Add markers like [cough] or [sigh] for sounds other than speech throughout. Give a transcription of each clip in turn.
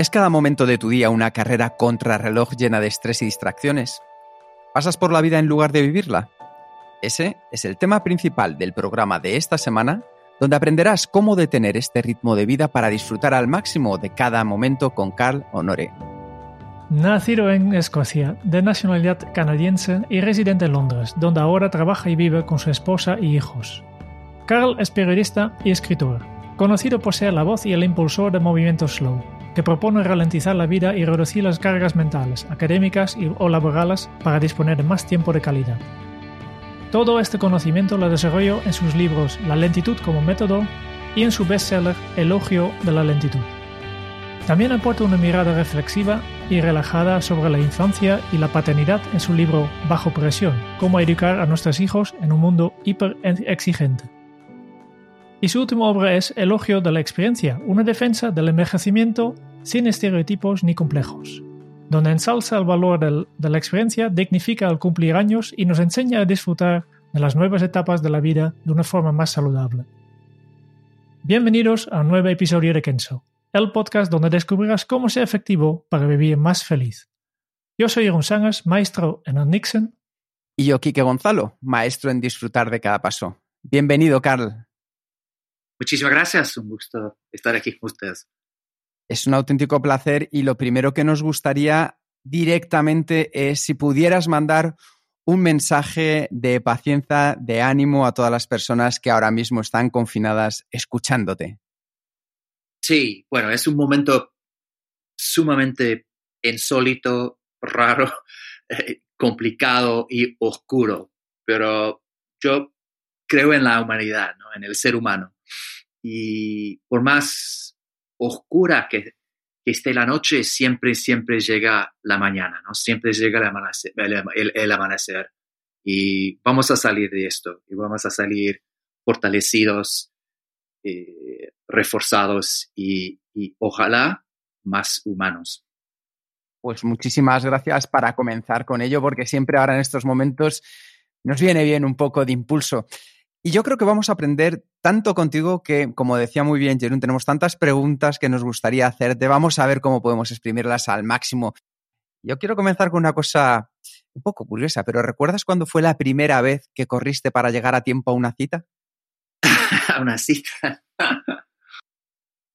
¿Es cada momento de tu día una carrera contrarreloj llena de estrés y distracciones? ¿Pasas por la vida en lugar de vivirla? Ese es el tema principal del programa de esta semana, donde aprenderás cómo detener este ritmo de vida para disfrutar al máximo de cada momento con Carl Honore. Nacido en Escocia, de nacionalidad canadiense y residente en Londres, donde ahora trabaja y vive con su esposa y hijos. Carl es periodista y escritor, conocido por ser la voz y el impulsor de Movimiento Slow, que propone ralentizar la vida y reducir las cargas mentales, académicas o laborales para disponer de más tiempo de calidad. Todo este conocimiento lo desarrolló en sus libros La lentitud como método y en su bestseller Elogio de la lentitud. También aporta una mirada reflexiva y relajada sobre la infancia y la paternidad en su libro Bajo presión, cómo educar a nuestros hijos en un mundo hiper exigente. Y su última obra es Elogio de la experiencia, una defensa del envejecimiento sin estereotipos ni complejos, donde ensalza el valor de la experiencia, dignifica el cumplir años y nos enseña a disfrutar de las nuevas etapas de la vida de una forma más saludable. Bienvenidos a un nuevo episodio de Kenso, el podcast donde descubrirás cómo ser efectivo para vivir más feliz. Yo soy Jeroen Sangas, maestro en el Nixon. Y yo, Quique Gonzalo, maestro en disfrutar de cada paso. Bienvenido, Carl. Muchísimas gracias, un gusto estar aquí con ustedes. Es un auténtico placer y lo primero que nos gustaría directamente es si pudieras mandar un mensaje de paciencia, de ánimo a todas las personas que ahora mismo están confinadas escuchándote. Sí, bueno, es un momento sumamente insólito, raro, [laughs] eh, complicado y oscuro, pero yo creo en la humanidad, ¿no? en el ser humano. Y por más oscura que, esté la noche, siempre, siempre llega la mañana, ¿no? Siempre llega el amanecer, el, amanecer. Y vamos a salir de esto y vamos a salir fortalecidos, eh, reforzados y, y ojalá más humanos. Pues muchísimas gracias para comenzar con ello, porque siempre ahora en estos momentos nos viene bien un poco de impulso. Y yo creo que vamos a aprender tanto contigo que, como decía muy bien Jerón, tenemos tantas preguntas que nos gustaría hacerte. Vamos a ver cómo podemos exprimirlas al máximo. Yo quiero comenzar con una cosa un poco curiosa, pero ¿recuerdas cuándo fue la primera vez que corriste para llegar a tiempo a una cita? [laughs] a una cita.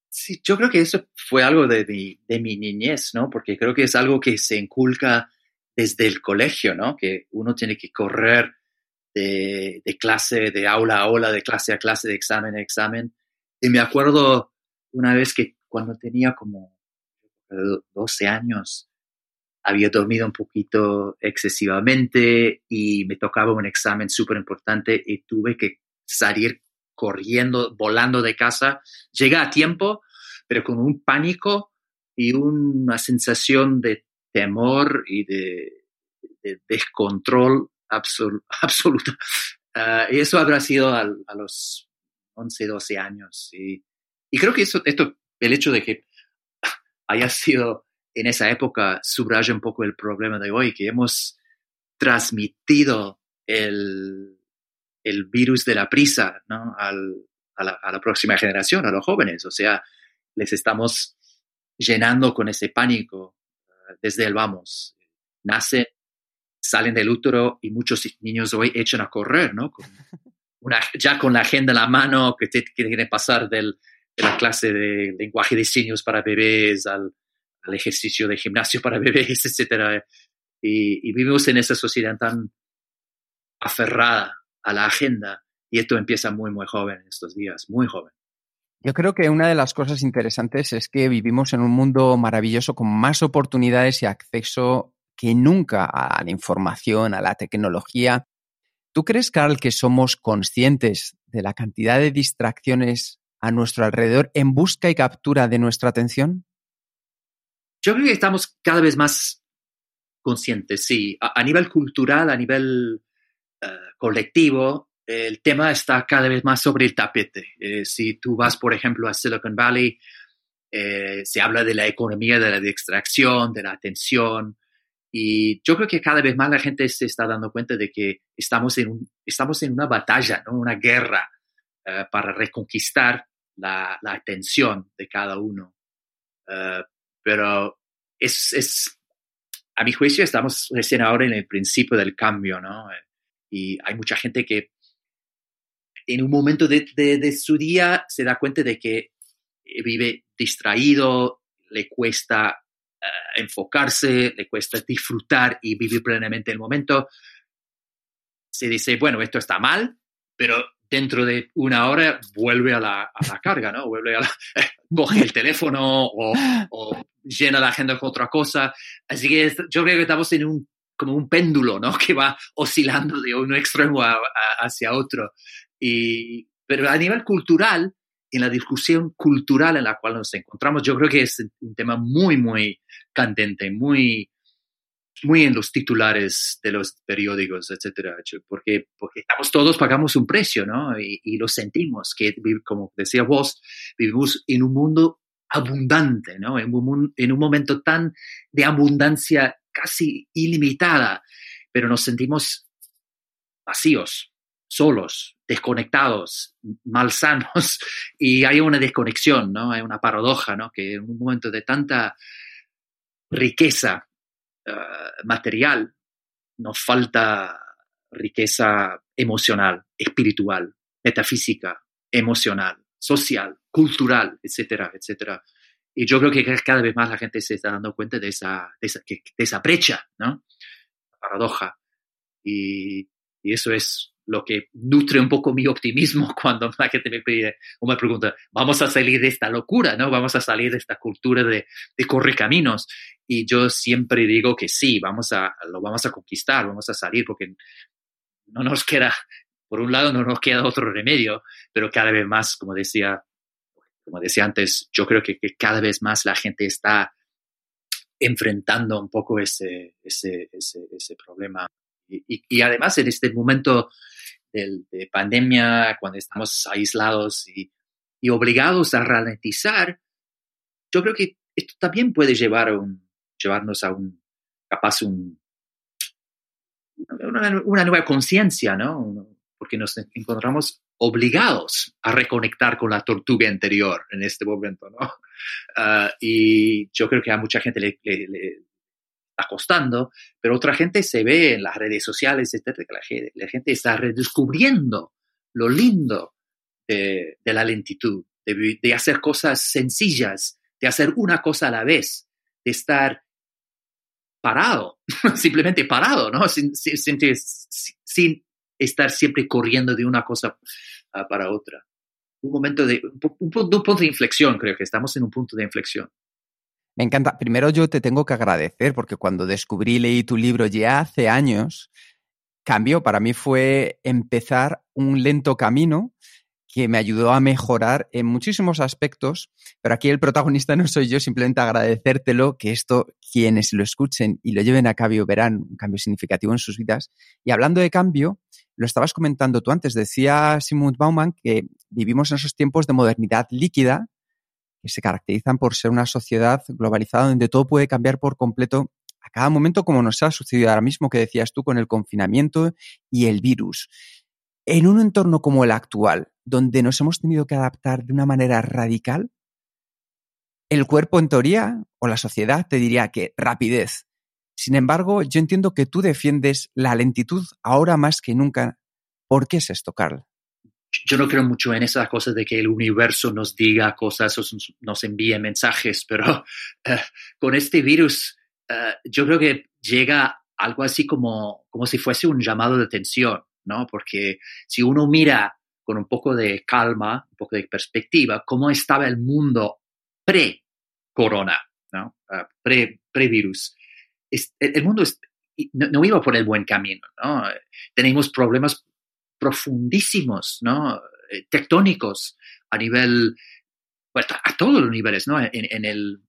sí, yo creo que eso fue algo de mi, de mi niñez, ¿no? Porque creo que es algo que se inculca desde el colegio, ¿no? Que uno tiene que correr de, clase, de aula a aula, de clase a clase, de examen a examen. Y me acuerdo una vez que cuando tenía como 12 años, había dormido un poquito excesivamente y me tocaba un examen súper importante y tuve que salir corriendo, volando de casa. Llegué a tiempo, pero con un pánico y una sensación de temor y de, de descontrol [laughs] absoluta. Ah, y eso habrá sido a, los 11, 12 años. Y, creo que esto, el hecho de que [laughs] haya sido en esa época subraya un poco el problema de hoy, que hemos transmitido el, el virus de la prisa. Al, a, la, a, la, próxima generación, a los jóvenes. O sea, les estamos llenando con ese pánico ah, desde el vamos. Nace salen del útero y muchos niños hoy echan a correr, ¿no? una, ya con la agenda en la mano, que tienen que pasar del, de la clase de lenguaje de signos para bebés al, al ejercicio de gimnasio para bebés, [laughs] etc. Y, y, vivimos en esa sociedad tan aferrada a la agenda y esto empieza muy, muy joven en estos días, muy joven. Yo creo que una de las cosas interesantes es que vivimos en un mundo maravilloso con más oportunidades y acceso que nunca a la información, a la tecnología. ¿Tú crees, Carl, que somos conscientes de la cantidad de distracciones a nuestro alrededor en busca y captura de nuestra atención? Yo creo que estamos cada vez más conscientes, sí. A, nivel cultural, a nivel eh, colectivo, el tema está cada vez más sobre el tapete. Eh, si tú vas, por ejemplo, a Silicon Valley, eh, se habla de la economía de la distracción, de la atención, y yo creo que cada vez más la gente se está dando cuenta de que estamos en, estamos en una batalla, ¿no? una guerra uh, para reconquistar la, atención de cada uno. Uh, pero es, es, a mi juicio, estamos recién ahora en el principio del cambio, ¿no? Y hay mucha gente que en un momento de, de, su día se da cuenta de que vive distraído, le cuesta eh, enfocarse, le cuesta disfrutar y vivir plenamente el momento. Se dice, bueno, esto está mal, pero dentro de una hora vuelve a la, a la carga, ¿no? Vuelve a la, [laughs] coge el teléfono o, o, llena la agenda con otra cosa. Así que yo creo que estamos en un, como un péndulo, ¿no? [laughs] Que va oscilando de un extremo a, a, hacia otro. Y, pero a nivel cultural, en la discusión cultural en la cual nos encontramos, yo creo que es un tema muy, muy candente, muy, muy en los titulares de los periódicos, etcétera, porque, porque estamos todos pagamos un precio, ¿no? Y, y, lo sentimos, que como decía vos, vivimos en un mundo abundante, ¿no? En un, en un momento tan de abundancia casi ilimitada, pero nos sentimos vacíos, solos, desconectados, malsanos, [laughs] y hay una desconexión, ¿no? Hay una paradoja, ¿no? Que en un momento de tanta riqueza uh, material nos falta riqueza emocional, espiritual, metafísica, emocional, social, cultural, etcétera, etcétera. Y yo creo que cada vez más la gente se está dando cuenta de esa, de esa, brecha, ¿no? paradoja. Y, y eso es lo que nutre un poco mi optimismo [laughs] cuando la gente me pide o pregunta, vamos a salir de esta locura, ¿no? Vamos a salir de esta cultura de, de correcaminos. Y yo siempre digo que sí, vamos a, lo vamos a conquistar, vamos a salir porque no nos queda, por un lado no nos queda otro remedio, pero cada vez más, como decía, como decía antes, yo creo que, cada vez más la gente está enfrentando un poco ese, ese, ese problema. Y, y, además en este momento de, de pandemia, cuando estamos aislados y, y, obligados a ralentizar, yo creo que esto también puede llevar a un, llevarnos a un, capaz, un, una, una nueva conciencia, ¿no? Porque nos encontramos obligados a reconectar con la tortuga anterior en este momento, ¿no? Uh, y yo creo que a mucha gente le, le, le, costando, pero otra gente se ve en las redes sociales, etcétera, que la gente, la gente está redescubriendo lo lindo de, la lentitud, de, hacer cosas sencillas, de hacer una cosa a la vez, de estar parado, [laughs] simplemente parado, ¿no? Sin, estar siempre corriendo de una cosa para otra. Un momento de, un punto de inflexión, creo que estamos en un punto de inflexión. Me encanta. Primero yo te tengo que agradecer porque cuando descubrí y leí tu libro ya hace años, cambió. Para mí fue empezar un lento camino que me ayudó a mejorar en muchísimos aspectos, pero aquí el protagonista no soy yo, simplemente agradecértelo, que esto quienes lo escuchen y lo lleven a cabo verán un cambio significativo en sus vidas. Y hablando de cambio, lo estabas comentando tú antes, decía Simon Bauman que vivimos en esos tiempos de modernidad líquida, que se caracterizan por ser una sociedad globalizada donde todo puede cambiar por completo a cada momento, como nos ha sucedido ahora mismo que decías tú con el confinamiento y el virus. En un entorno como el actual, donde nos hemos tenido que adaptar de una manera radical, el cuerpo en teoría o la sociedad te diría que rapidez. Sin embargo, yo entiendo que tú defiendes la lentitud ahora más que nunca. ¿Por qué es esto, Carl? Yo no creo mucho en esas cosas de que el universo nos diga cosas o nos envíe mensajes, [laughs] pero uh, con este virus uh, yo creo que llega algo así como, como si fuese un llamado de atención, ¿no? Porque si uno mira con un poco de calma, un poco de perspectiva, cómo estaba el mundo pre-corona, ¿no? Uh, pre-virus. el mundo no, iba por el buen camino, ¿no? Tenemos problemas profundísimos, ¿no? Eh, tectónicos a nivel, bueno, a todos los niveles, ¿no? En, el,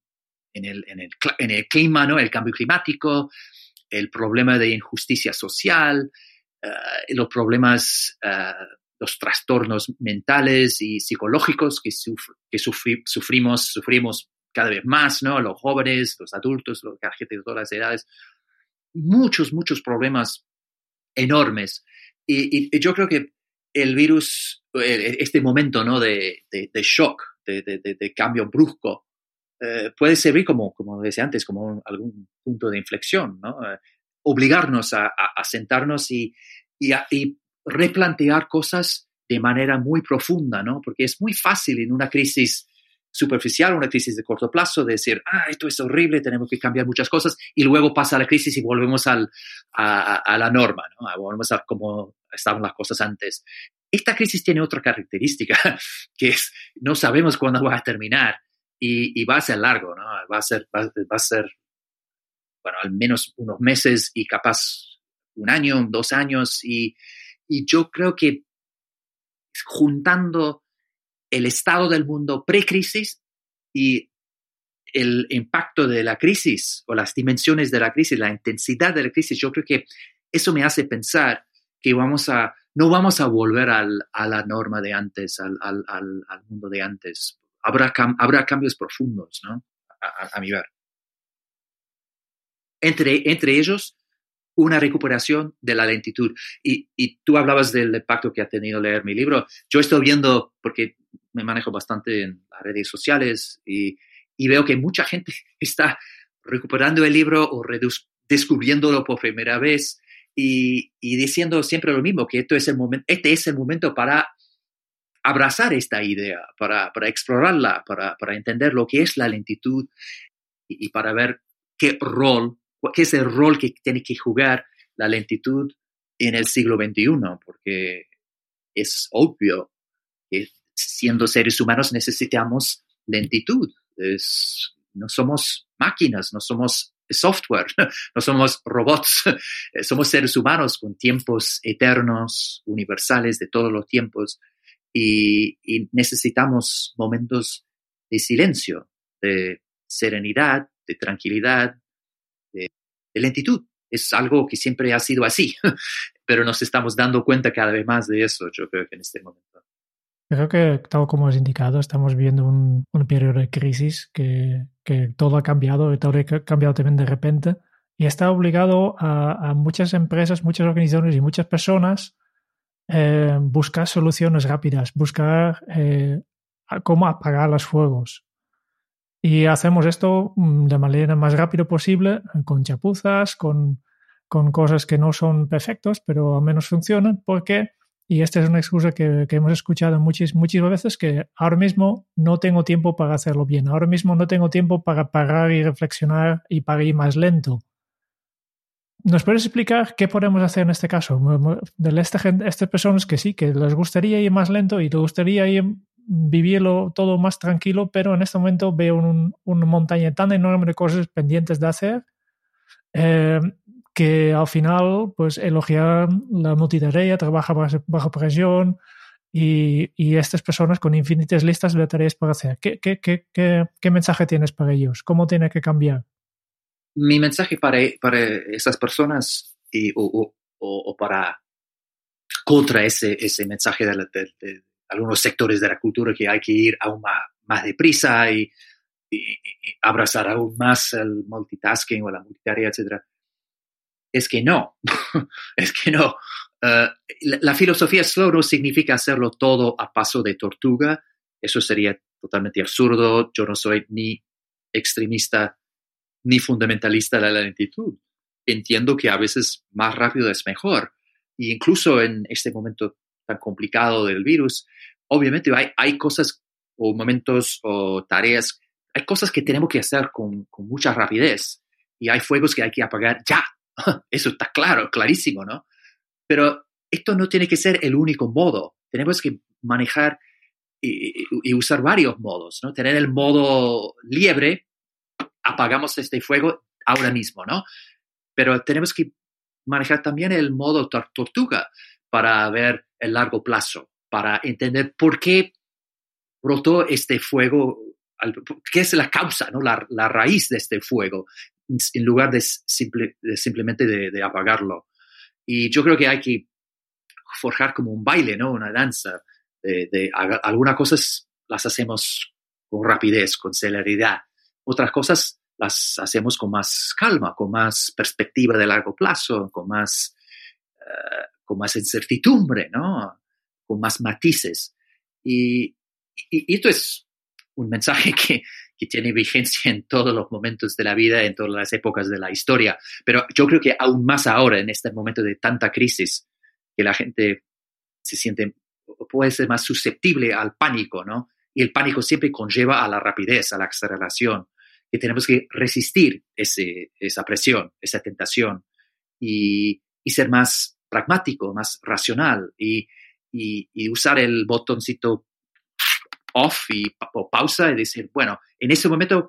en, el, en, el, en el clima, ¿no? El cambio climático, el problema de injusticia social, eh, los problemas, eh, los trastornos mentales y psicológicos que, sufrimos, sufrimos cada vez más, ¿no? Los jóvenes, los adultos, los, gente de todas las edades. Muchos, muchos problemas enormes. Y, yo creo que el virus, este momento, ¿no? De, de, shock, de, de, cambio brusco, eh, puede servir como, como decía antes, como algún punto de inflexión, ¿no? Eh, obligarnos a, a, sentarnos y, y, y, replantear cosas de manera muy profunda, ¿no? Porque es muy fácil en una crisis superficial, una crisis de corto plazo, de decir, ah, esto es horrible, tenemos que cambiar muchas cosas, y luego pasa la crisis y volvemos al, a, a, la norma, ¿no? volvemos a cómo estaban las cosas antes. Esta crisis tiene otra característica, [laughs] que es, no sabemos cuándo va a terminar y, y va a ser largo, ¿no? Va a ser, va, a ser, bueno, al menos unos meses y capaz un año, dos años, y, y yo creo que juntando el estado del mundo pre-crisis y el impacto de la crisis o las dimensiones de la crisis, la intensidad de la crisis, yo creo que eso me hace pensar que vamos a, no vamos a volver a la norma de antes, al, mundo de antes. Habrá, habrá cambios profundos, ¿no? A, a, mi ver. Entre, entre ellos, una recuperación de la lentitud. Y, tú hablabas del impacto que ha tenido leer mi libro. Yo estoy viendo, porque me manejo bastante en las redes sociales y, veo que mucha gente [laughs] está recuperando el libro o descubriéndolo por primera vez y, diciendo siempre lo mismo, que esto es el momento, este es el momento para abrazar esta idea, para, explorarla, para, entender lo que es la lentitud y para ver qué rol qué es el rol que tiene que jugar la lentitud en el siglo XXI, porque es obvio que siendo seres humanos necesitamos lentitud. no somos máquinas, no somos software, [laughs] no somos robots, [laughs] somos seres humanos con tiempos eternos, universales de todos los tiempos y necesitamos momentos de silencio, de serenidad, de tranquilidad, de lentitud. Es algo que siempre ha sido así, [laughs] pero nos estamos dando cuenta cada vez más de eso, yo creo que en este momento. Creo que, tal como has indicado, estamos viendo un, un periodo de crisis que, que, todo ha cambiado y todo ha cambiado también de repente y está obligado a, a muchas empresas, muchas organizaciones y muchas personas eh, buscar soluciones rápidas, buscar eh, cómo apagar los fuegos. Y hacemos esto mm, de manera más rápida posible, con chapuzas, con, con cosas que no son perfectos, pero al menos funcionan, porque, y esta es una excusa que, hemos escuchado muchas, muchas veces, que ahora mismo no tengo tiempo para hacerlo bien, ahora mismo no tengo tiempo para parar y reflexionar y para ir más lento. ¿Nos puedes explicar qué podemos hacer en este caso? De estas personas que sí, que les gustaría ir más lento y les gustaría ir vivirlo todo más tranquilo, pero en este momento veo un, una montaña tan enorme de cosas pendientes de hacer eh, que al final, pues elogiar la multitarea, trabaja bajo, presión y, y, estas personas con infinitas listas de tareas para hacer. ¿Qué, qué, qué, qué, mensaje tienes para ellos? ¿Cómo tiene que cambiar? Mi mensaje para, para esas personas y, o, o, o, para contra ese, ese mensaje de, de, algunos sectores de la cultura que hay que ir aún más, más deprisa y, y, abrazar aún más el multitasking o la multitarea, etc. Es que no, [laughs] es que no. Uh, la, la, filosofía slow no significa hacerlo todo a paso de tortuga. Eso sería totalmente absurdo. Yo no soy ni extremista ni fundamentalista de la lentitud. Entiendo que a veces más rápido es mejor. Y incluso en este momento tan complicado del virus, obviamente hay, hay cosas o momentos o tareas, hay cosas que tenemos que hacer con, con mucha rapidez y hay fuegos que hay que apagar ya. [laughs] Eso está claro, clarísimo, ¿no? Pero esto no tiene que ser el único modo. Tenemos que manejar y, y, usar varios modos, ¿no? Tener el modo liebre, apagamos este fuego ahora mismo, ¿no? pero tenemos que manejar también el modo tortuga para ver el largo plazo, para entender por qué brotó este fuego, qué es la causa, ¿no? la, la raíz de este fuego, en lugar de, simple, de simplemente de, apagarlo. Y yo creo que hay que forjar como un baile, ¿no? una danza. De algunas cosas las hacemos con rapidez, con celeridad. Otras cosas las hacemos con más calma, con más perspectiva de largo plazo, con más, uh, con más incertidumbre, ¿no? con más matices. Y, y, y, esto es un mensaje que, que tiene vigencia en todos los momentos de la vida, en todas las épocas de la historia, pero yo creo que aún más ahora, en este momento de tanta crisis, que la gente se siente, puede ser más susceptible al pánico, ¿no? Y el pánico siempre conlleva a la rapidez, a la aceleración que tenemos que resistir esa presión, esa tentación y, ser más pragmático, más racional y, usar el botoncito off y o pausa y decir, bueno, en ese momento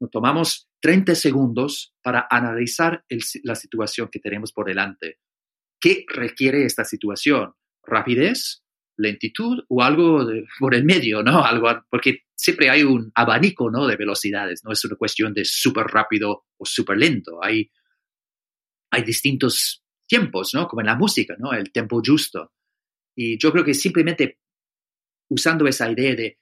nos tomamos 30 segundos para analizar la situación que tenemos por delante. ¿Qué requiere esta situación? ¿Rapidez? Lentitud o algo de, por el medio, ¿no? [laughs] Algo, porque siempre hay un abanico, ¿no? De velocidades, no es una cuestión de súper rápido o súper lento. Hay, hay distintos tiempos, ¿no? Como en la música, ¿no? El tiempo justo. Y yo creo que simplemente usando esa idea de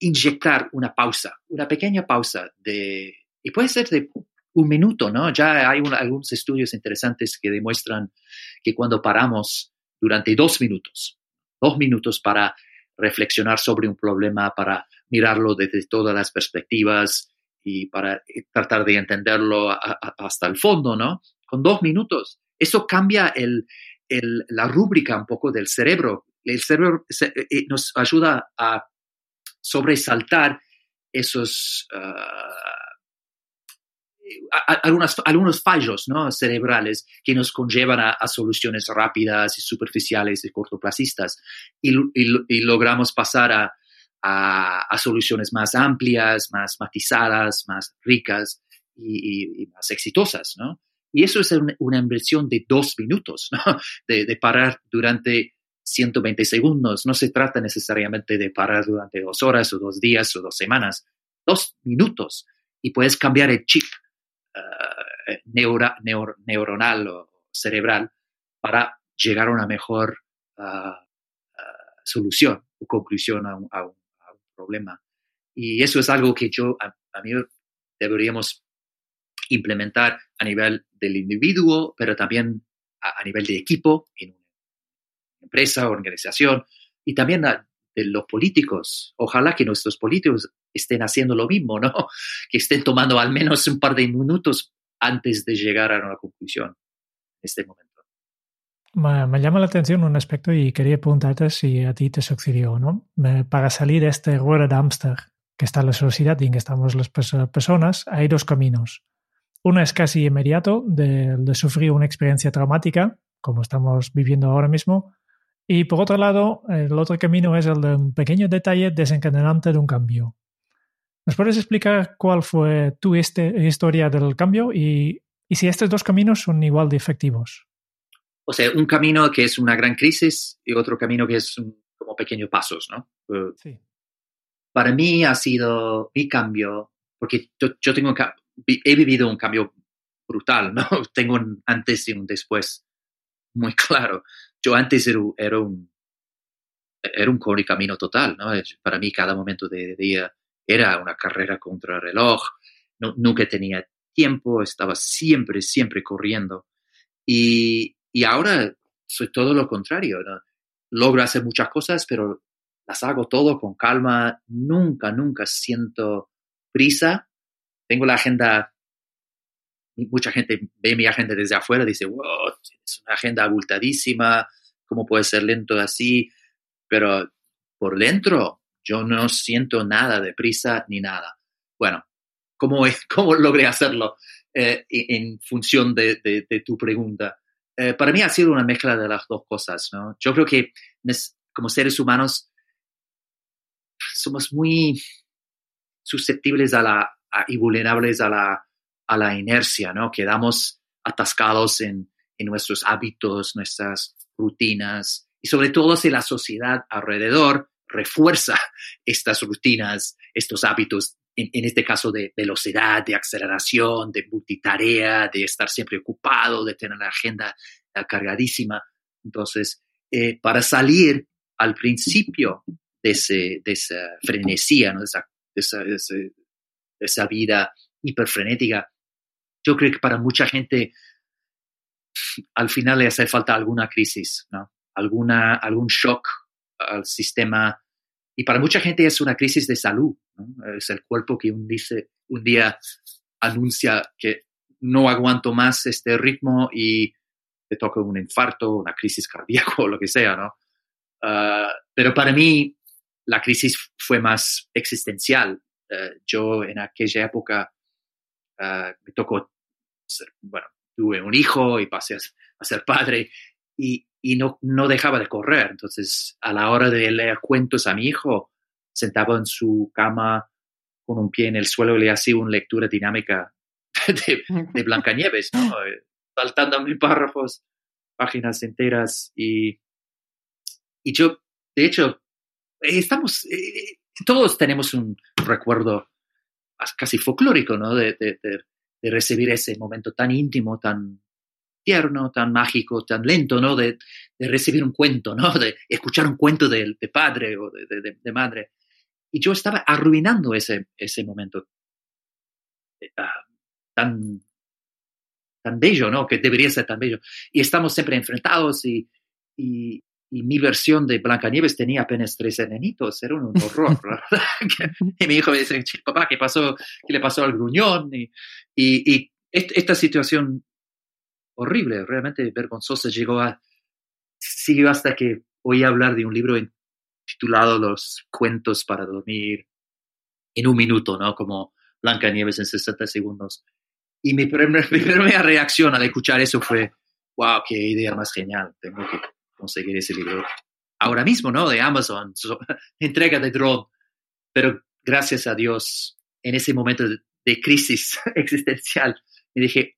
inyectar una pausa, una pequeña pausa de, y puede ser de un minuto, ¿no? Ya hay un, algunos estudios interesantes que demuestran que cuando paramos durante dos minutos, dos minutos para reflexionar sobre un problema, para mirarlo desde todas las perspectivas y para eh, tratar de entenderlo hasta el fondo, ¿no? Con dos minutos. Eso cambia el, la rúbrica un poco del cerebro. El cerebro se, eh, nos ayuda a sobresaltar esos uh, algunas, algunos fallos ¿no? cerebrales que nos conllevan a, a, soluciones rápidas y superficiales y cortoplacistas y, y, y logramos pasar a, a, a, soluciones más amplias, más matizadas, más ricas y, y más exitosas. ¿no? Y eso es una, una inversión de dos minutos, ¿no? [laughs] de, de parar durante 120 segundos. No se trata necesariamente de parar durante dos horas o dos días o dos semanas, dos minutos y puedes cambiar el chip neur, neuronal o cerebral para llegar a una mejor uh, uh, solución o conclusión a un, problema. Y eso es algo que yo, a, mí deberíamos implementar a nivel del individuo, pero también a, a nivel de equipo, en una empresa, organización, y también a, de los políticos. Ojalá que nuestros políticos estén haciendo lo mismo, ¿no? [laughs] Que estén tomando al menos un par de minutos antes de llegar a una conclusión en este momento. Me, llama la atención un aspecto y quería preguntarte si a ti te sucedió, ¿no? Para salir de este rueda de Amster que está la sociedad y en que estamos las personas, hay dos caminos. Uno es casi inmediato de sufrir una experiencia traumática, como estamos viviendo ahora mismo, y por otro lado, el otro camino es el de un pequeño detalle desencadenante de un cambio. ¿Nos puedes explicar cuál fue tu este, historia del cambio y, y, si estos dos caminos son igual de efectivos? O sea, un camino que es una gran crisis y otro camino que es un, como pequeños pasos, ¿no? Uh, sí. Para mí ha sido mi cambio, porque yo, yo tengo he vivido un cambio brutal, ¿no? [laughs] Tengo un antes y un después muy [laughs] claro. Yo antes era, un era un camino total, ¿no? Para mí cada momento de día era una carrera contra el reloj, no, nunca tenía tiempo, estaba siempre, siempre corriendo. Y, y ahora soy todo lo contrario. Logro hacer muchas cosas, pero las hago todo con calma, nunca, nunca siento prisa. Tengo la agenda mucha gente ve mi agenda desde afuera y dice, wow, es una agenda abultadísima, ¿cómo puede ser lento así? Pero por dentro yo no siento nada de prisa ni nada. Bueno, ¿cómo, [laughs] cómo logré hacerlo eh, en función de tu pregunta? Eh, para mí ha sido una mezcla de las dos cosas, ¿no? Yo creo que como seres humanos somos muy susceptibles a la, a, y vulnerables a la a la inercia, ¿no? Quedamos atascados en, nuestros hábitos, nuestras rutinas y sobre todo si la sociedad alrededor refuerza [laughs] estas rutinas, estos hábitos, en, este caso de velocidad, de aceleración, de multitarea, de estar siempre ocupado, de tener la agenda eh, cargadísima. Entonces, eh, para salir al principio de, de esa frenesía, ¿no? de, esa, de, esa, vida hiperfrenética, yo creo que para mucha gente al final le hace falta alguna crisis, ¿no? alguna, algún shock al sistema. Y para mucha gente es una crisis de salud. Es el cuerpo que un, dice, un día anuncia que no aguanto más este ritmo y te toca un infarto, una crisis cardíaca o lo que sea, ¿no? Ah, pero para mí la crisis fue más existencial. Eh, yo en aquella época ah, me tocó, bueno, tuve un hijo y pasé a, ser padre y, y, no, no dejaba de correr. Entonces, a la hora de leer cuentos a mi hijo, sentaba en su cama con un pie en el suelo y le hacía una lectura dinámica [laughs] de, de Blancanieves, ¿no? [laughs] saltando mil párrafos, páginas enteras y, y yo, de hecho, estamos, eh, todos tenemos un recuerdo casi folclórico, ¿no? De, de, de, recibir ese momento tan íntimo, tan tierno, tan mágico, tan lento, ¿no? De, recibir un cuento, ¿no? De escuchar un cuento de, padre o de, madre. Y yo estaba arruinando ese, ese momento eh, ah, tan tan bello, ¿no? Que debería ser tan bello. Y estamos siempre enfrentados y, y, mi versión de Blancanieves tenía apenas tres enanitos, era un horror. [laughs] y mi hijo me dice, papá, ¿qué pasó? ¿Qué le pasó al gruñón? Y, y, esta situación horrible, realmente vergonzosa, llegó a, siguió hasta que oí hablar de un libro titulado Los cuentos para dormir en un minuto, ¿no? Como Blancanieves en 60 segundos. Y [laughs] mi, primera reacción al escuchar eso fue, wow, qué idea más genial, tengo que conseguir ese libro ahora mismo, ¿no? De Amazon, [laughs] entrega de drone. Pero gracias a Dios, en ese momento de, crisis [laughs] existencial, me dije,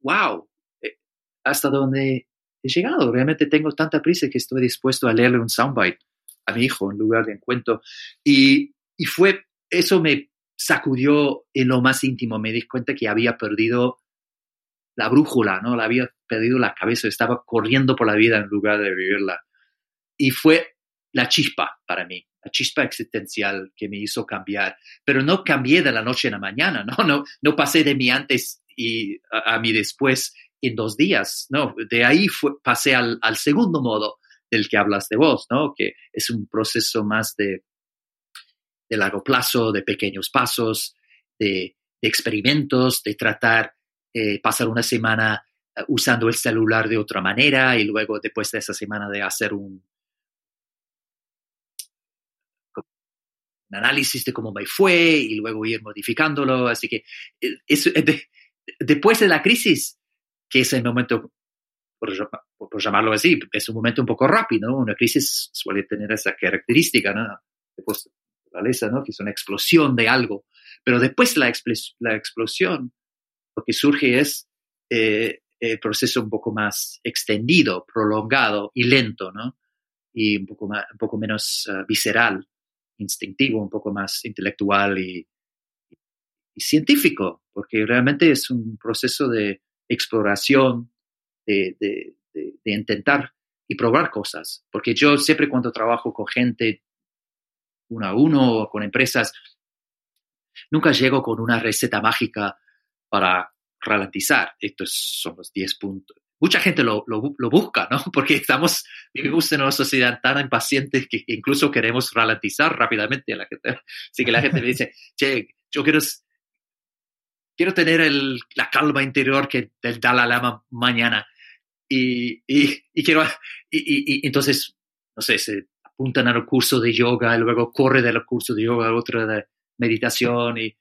wow, eh, hasta dónde he llegado. Realmente tengo tanta prisa que estoy dispuesto a leerle un soundbite a mi hijo en lugar de un cuento. Y, y fue, eso me sacudió en lo más íntimo. Me di cuenta que había perdido la brújula, ¿no? La había perdido la cabeza, estaba corriendo por la vida en lugar de vivirla. Y fue la chispa para mí, la chispa existencial que me hizo cambiar. Pero no cambié de la noche a la mañana, ¿no? No, no pasé de mi antes y a, mi después en dos días, ¿no? De ahí fue, pasé al, al segundo modo del que hablas de vos, ¿no? Que es un proceso más de de largo plazo, de pequeños pasos, de, experimentos, de tratar eh, pasar una semana eh, usando el celular de otra manera y luego después de esa semana de hacer un, análisis de cómo me fue y luego ir modificándolo. Así que eh, después de la crisis, que es el momento, por, llamarlo así, es un momento un poco rápido, Una crisis suele tener esa característica, ¿no? Después ¿no? que es una explosión de algo. Pero después la, la explosión, lo que surge es eh, el proceso un poco más extendido, prolongado y lento, ¿no? Y un poco, más, un poco menos ah, visceral, instintivo, un poco más intelectual y, científico, porque realmente es un proceso de exploración, de, de, de, intentar y probar cosas. Porque yo siempre cuando trabajo con gente uno a uno o con empresas, nunca llego con una receta mágica para ralentizar. Estos son los 10 puntos. Mucha gente lo, lo, busca, ¿no? [laughs] Porque estamos, vivimos en una sociedad tan impaciente que incluso queremos ralentizar rápidamente a la gente. [laughs] Así que la gente me dice, che, yo quiero, quiero tener el, la calma interior que del Dalai Lama mañana. Y, y, y quiero, y, y, entonces, no sé, se apuntan al curso de yoga y luego corre del curso de yoga a otro de meditación y,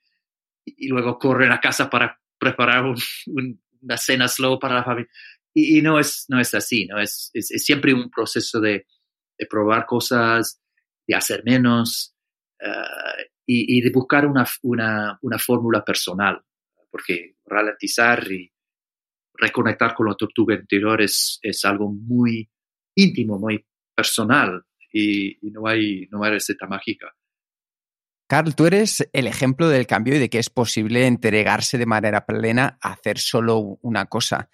y luego corren a casa para preparar una cena slow para la familia. Y, no, es, no es así, ¿no? Es, es, siempre un proceso de, de, probar cosas, de hacer menos uh, y, y, de buscar una, una, una, fórmula personal porque ralentizar y reconectar con la tortuga interior es, es algo muy íntimo, muy personal y, no, hay, no hay receta mágica. Carl, tú eres el ejemplo del cambio y de que es posible entregarse de manera plena a hacer solo una cosa.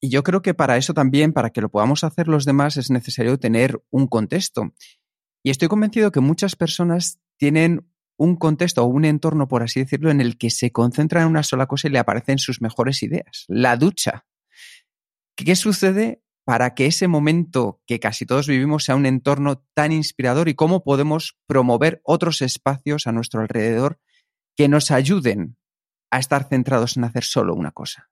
Y yo creo que para eso también, para que lo podamos hacer los demás, es necesario tener un contexto. Y estoy convencido que muchas personas tienen un contexto o un entorno, por así decirlo, en el que se concentra en una sola cosa y le aparecen sus mejores ideas, la ducha. ¿Qué sucede para que ese momento que casi todos vivimos sea un entorno tan inspirador y cómo podemos promover otros espacios a nuestro alrededor que nos ayuden a estar centrados en hacer solo una cosa?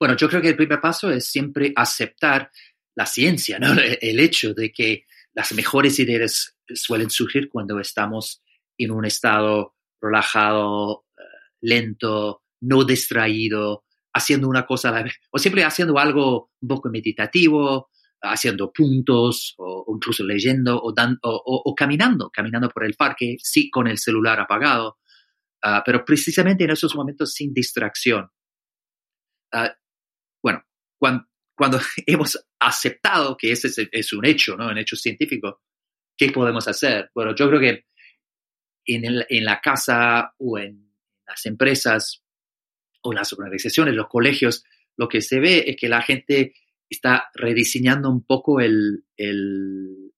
Bueno, yo creo que el primer paso es siempre aceptar la ciencia, ¿no? [laughs] el hecho de que las mejores ideas suelen surgir cuando estamos en un estado relajado, eh, lento, no distraído, haciendo una cosa a la vez, o siempre haciendo algo un poco meditativo, haciendo puntos, o, incluso leyendo, o, o, caminando, caminando por el parque, sí con el celular apagado, ah, pero precisamente en esos momentos sin distracción. Ah, bueno, cuando, cuando, [laughs] hemos aceptado que ese es, es, un hecho, ¿no? Un hecho científico, ¿qué podemos hacer? Bueno, yo creo que en, la casa o en las empresas o las organizaciones, los colegios, lo que se ve es que la gente está rediseñando un poco el,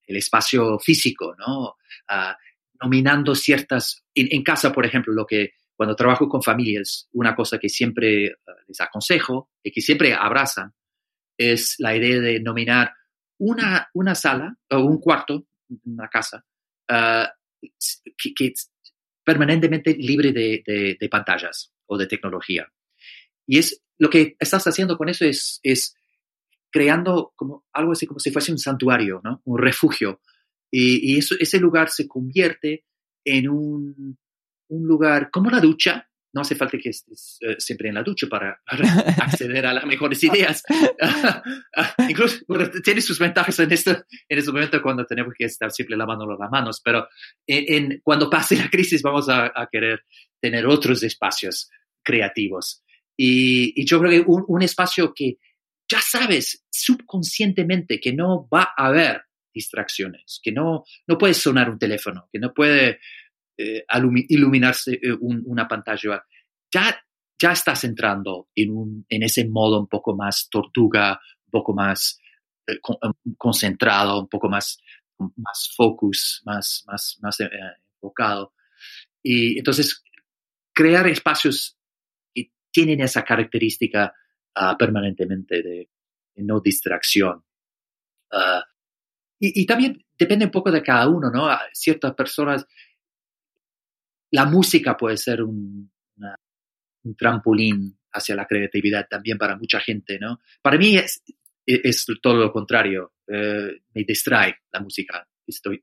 espacio físico, ¿no? Ah, nominando ciertas, en, casa, por ejemplo, lo que cuando trabajo con familias, una cosa que siempre ah, les aconsejo y que siempre abrazan es la idea de nominar una, una sala o un cuarto, una casa, ah, que, es permanentemente libre de, pantallas o de tecnología. Y es lo que estás haciendo con eso es, es creando como algo así como si fuese un santuario, ¿no? un refugio. Y, eso, ese lugar se convierte en un, un lugar como la ducha, no hace falta que estés eh, siempre en la ducha para, [laughs] acceder a las mejores ideas. [laughs] Incluso tiene sus ventajas en, esto, en este momento cuando tenemos que estar siempre lavándonos las manos, pero en, cuando pase la crisis vamos a, querer tener otros espacios creativos. Y, yo creo que un, espacio que ya sabes subconscientemente que no va a haber distracciones, que no, no puede sonar un teléfono, que no puede eh, iluminarse eh, una pantalla, ya, ya estás entrando en, un, en ese modo un poco más tortuga, un poco más eh, concentrado, un poco más, más focus, más, más, más enfocado. Y entonces, crear espacios tienen esa característica ah, permanentemente de, no distracción. Ah, y, y, también depende un poco de cada uno, ¿no? Ciertas personas la música puede ser un, trampolín hacia la creatividad también para mucha gente, ¿no? Para mí es, es todo lo contrario, eh, me distrae la música. Estoy,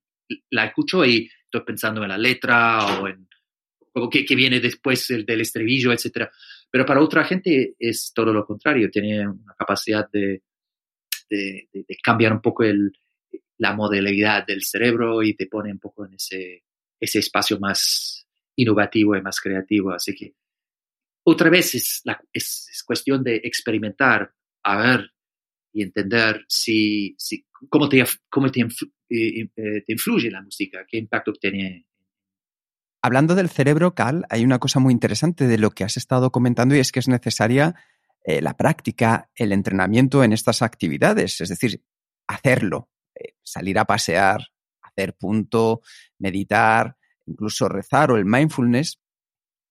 la escucho y estoy pensando en la letra o en como que, viene después del, estribillo, etc. Pero para otra gente es todo lo contrario, tiene una capacidad de, de, cambiar un poco el, la modalidad del cerebro y te pone un poco en ese, ese espacio más innovativo y más creativo. Así que otra vez es, la, es, cuestión de experimentar, a ver y entender si, si cómo, te, cómo te, eh, eh, te, influye la música, qué impacto tiene. Hablando del cerebro, Cal, hay una cosa muy interesante de lo que has estado comentando y es que es necesaria eh, la práctica, el entrenamiento en estas actividades, es decir, hacerlo, salir a pasear, hacer punto, meditar, incluso rezar o el mindfulness,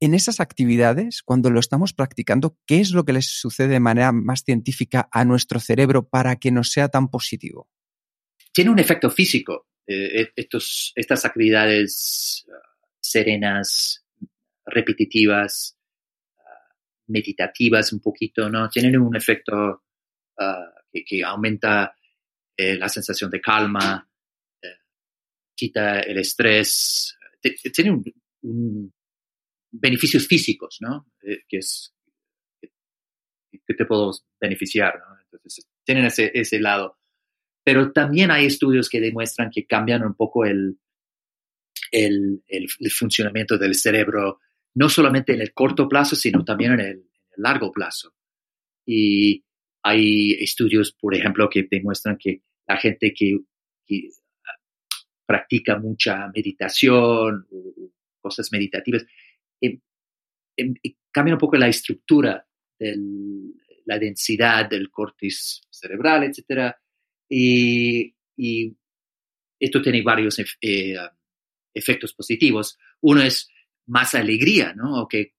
en esas actividades, cuando lo estamos practicando, ¿qué es lo que les sucede de manera más científica a nuestro cerebro para que nos sea tan positivo? Tiene un efecto físico. Eh, eh, estos, estas actividades serenas, repetitivas, uh, meditativas un poquito, ¿no? Tienen un efecto uh, que, aumenta eh, la sensación de calma, quita el estrés, tiene beneficios físicos, ¿no? Eh, que te puedo beneficiar, ¿no? Entonces, tienen ese lado. Pero también hay estudios que demuestran que cambian un poco el, el, funcionamiento del cerebro no solamente en el corto plazo, sino también en el, largo plazo. Y hay estudios, por ejemplo, que demuestran que la gente que, practica mucha meditación cosas meditativas, em, em, cambia un poco la estructura la densidad del córtex cerebral, etc. Y, esto tiene varios eh, efectos positivos. Uno es más alegría, ¿no? O que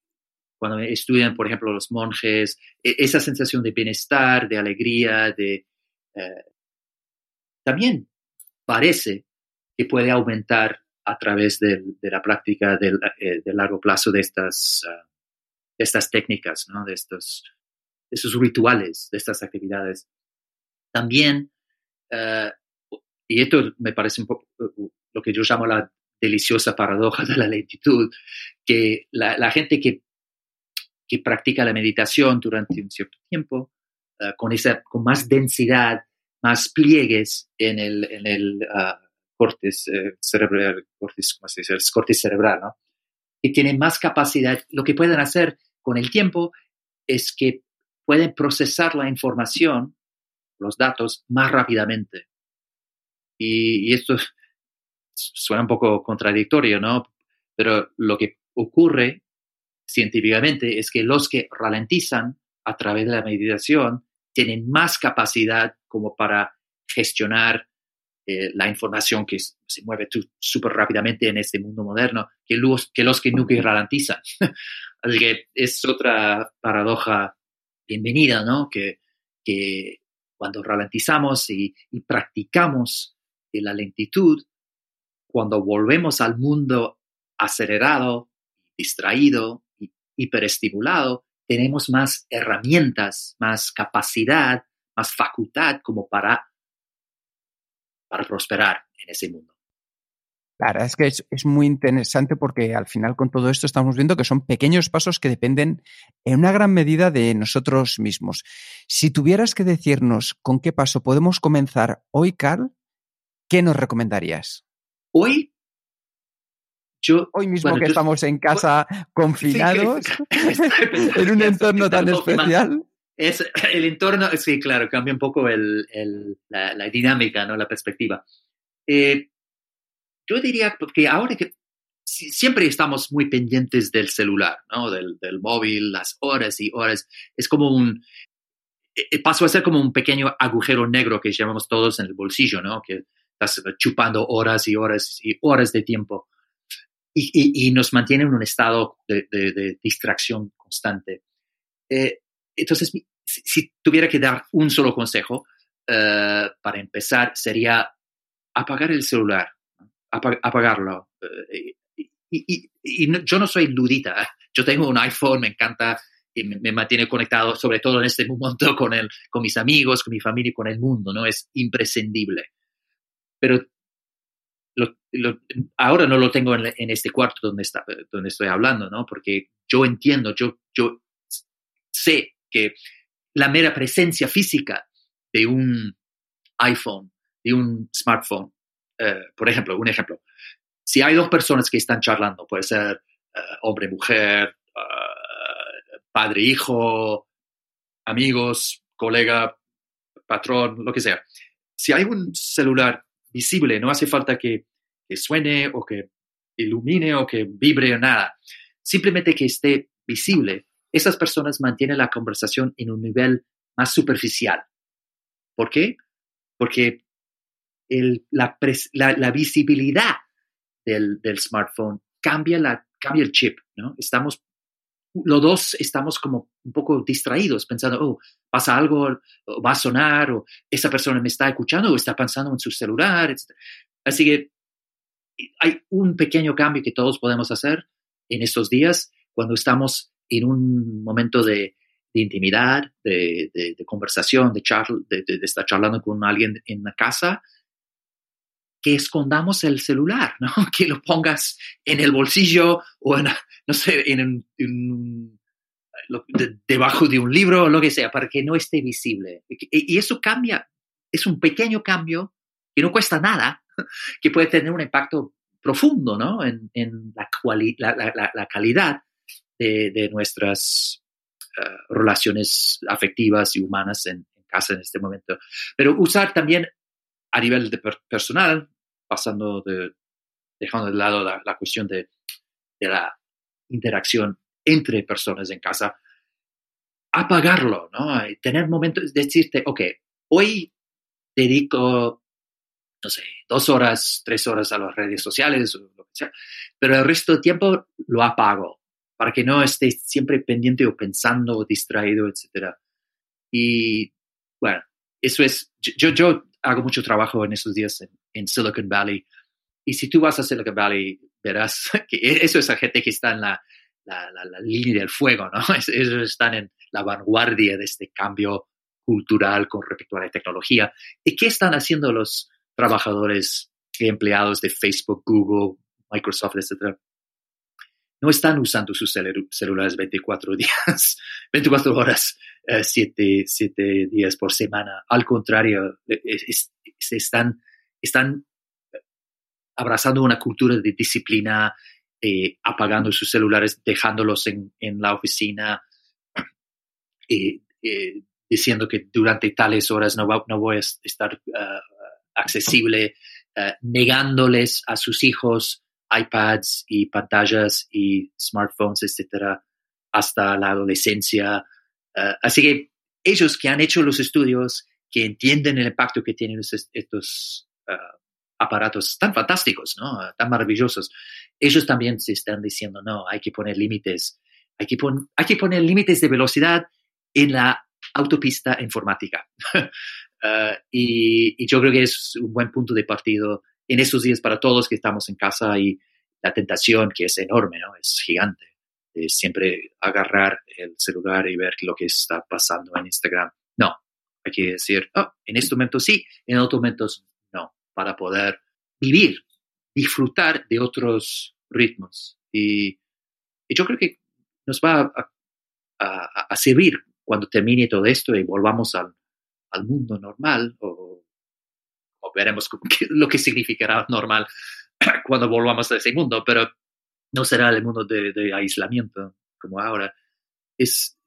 cuando estudian, por ejemplo, los monjes, e, esa sensación de bienestar, de alegría, de... Eh, también parece que puede aumentar a través de, la práctica del, eh, de largo plazo de estas, ah, de estas técnicas, ¿no? de, estos, de estos rituales, de estas actividades. También, eh, y esto me parece un poco lo que yo llamo la deliciosa paradoja de [laughs] la lentitud, que la, gente que, que, practica la meditación durante un cierto tiempo, eh, con, esa, con más densidad, más pliegues en el, en el uh, cerebral, cortes, ¿cómo cerebral, ¿no? Y tienen más capacidad, lo que pueden hacer con el tiempo es que pueden procesar la información, los datos, más rápidamente. Y esto suena un poco contradictorio, ¿no? Pero lo que ocurre científicamente es que los que ralentizan a través de la meditación tienen más capacidad como para gestionar eh, la información que se mueve súper rápidamente en este mundo moderno que los que, los que nunca ralentizan. [laughs] Así que es otra paradoja bienvenida, ¿no? Que, cuando ralentizamos y, y practicamos la lentitud, cuando volvemos al mundo acelerado, distraído, hiperestimulado, tenemos más herramientas, más capacidad, más facultad como para, para prosperar en ese mundo. Claro, es que es, es, muy interesante porque al final con todo esto estamos viendo que son pequeños pasos que dependen en una gran medida de nosotros mismos. Si tuvieras que decirnos con qué paso podemos comenzar hoy, Carl, ¿qué nos recomendarías? Hoy, yo... Hoy mismo que estamos en casa confinados, [laughs] en un entorno tan especial. Es, el entorno, sí, claro, cambia un poco el, el, la, dinámica, ¿no? la perspectiva. Eh, yo diría que ahora que siempre estamos muy pendientes del celular, ¿no? del, del móvil, las horas y horas, es como un, eh, eh, pasó a ser como un pequeño agujero negro que llamamos todos en el bolsillo, ¿no? Que estás chupando horas y horas y horas de tiempo y, nos mantiene en un estado de, distracción constante. Eh, entonces, si, tuviera que dar un solo consejo eh, para empezar, sería apagar el celular, apagarlo. Eh, y, y, yo no soy ludita, yo tengo un iPhone, me encanta y me, me, mantiene conectado, sobre todo en este [laughs] momento, con, el, con mis amigos, con mi familia y con el mundo, ¿no? Es imprescindible pero ahora no lo tengo en, este cuarto donde, está, donde estoy hablando, ¿no? Porque yo entiendo, yo, yo sé que la mera presencia física de un iPhone, de un smartphone, eh, por ejemplo, un ejemplo, si hay dos personas que están charlando, puede ser uh, hombre, mujer, uh, padre, hijo, amigos, colega, patrón, lo que sea. Si hay un celular visible, no hace falta que, suene o que ilumine o que vibre o nada, simplemente que esté visible. Esas personas mantienen la conversación en un nivel más superficial. ¿Por qué? Porque la, visibilidad del, smartphone cambia, la, cambia el chip, ¿no? Estamos, los dos estamos como un poco distraídos, pensando, oh, pasa algo, va a sonar, o esa persona me está escuchando o está pensando en su celular. Etc. Así que hay un pequeño cambio que todos podemos hacer en estos días cuando estamos en un momento de, intimidad, de, conversación, de, de, estar charlando con alguien en la casa, escondamos el celular, ¿no? [laughs] que lo pongas en el bolsillo o en, no sé, debajo de un libro o lo que sea, para que no esté visible. Y, eso cambia, es un pequeño cambio que no cuesta nada, [laughs] que puede tener un impacto profundo ¿no? en, en la, la, la, calidad de, nuestras eh, relaciones afectivas y humanas en, casa en este momento. Pero usar también a nivel de personal, pasando de, dejando de lado la, cuestión de, de, la interacción entre personas en casa, apagarlo, ¿no? Tener momentos, decirte, ok, hoy dedico, no sé, dos horas, tres horas a las redes sociales o lo que sea, pero el resto del tiempo lo apago para que no estés siempre pendiente o pensando o distraído, etc. Y bueno, eso es, yo, yo hago mucho trabajo en esos días en, Silicon Valley y si tú vas a Silicon Valley, verás [laughs] que e, eso es la gente que está en la, la, la, línea del fuego, ¿no? [laughs] Ellos están en la vanguardia de este cambio cultural con respecto a la tecnología. ¿Y qué están haciendo los trabajadores y empleados de Facebook, Google, Microsoft, etcétera? No están usando sus celulares 24 días, [laughs] 24 horas, 7, eh, días por semana. Al contrario, se están, están abrazando una cultura de disciplina, eh, apagando sus celulares, dejándolos en, en la oficina, [clears throat] eh, eh, diciendo que durante tales horas no, no voy a estar ah, accesible, ah, negándoles a sus hijos iPads y pantallas y smartphones, etcétera, hasta la adolescencia. Ah, así que ellos que han hecho los estudios, que entienden el impacto que tienen estos, aparatos tan fantásticos, ¿no? tan maravillosos, ellos también se están diciendo, no, hay que poner límites, hay que, hay que poner límites de velocidad en la autopista informática. [laughs] Ah, y, yo creo que es un buen punto de partido en estos días para todos que estamos en casa y la tentación que es enorme, ¿no? Es gigante. Es siempre agarrar el celular y ver lo que está pasando en Instagram. No, hay que decir, oh, en este momento sí, en otros momentos no, para poder vivir, disfrutar de otros ritmos. Y, yo creo que nos va a, a servir cuando termine todo esto y volvamos al, al mundo normal, o, o veremos lo que significará normal [clears throat] cuando volvamos a ese mundo, pero no será el mundo de, aislamiento como ahora. Es,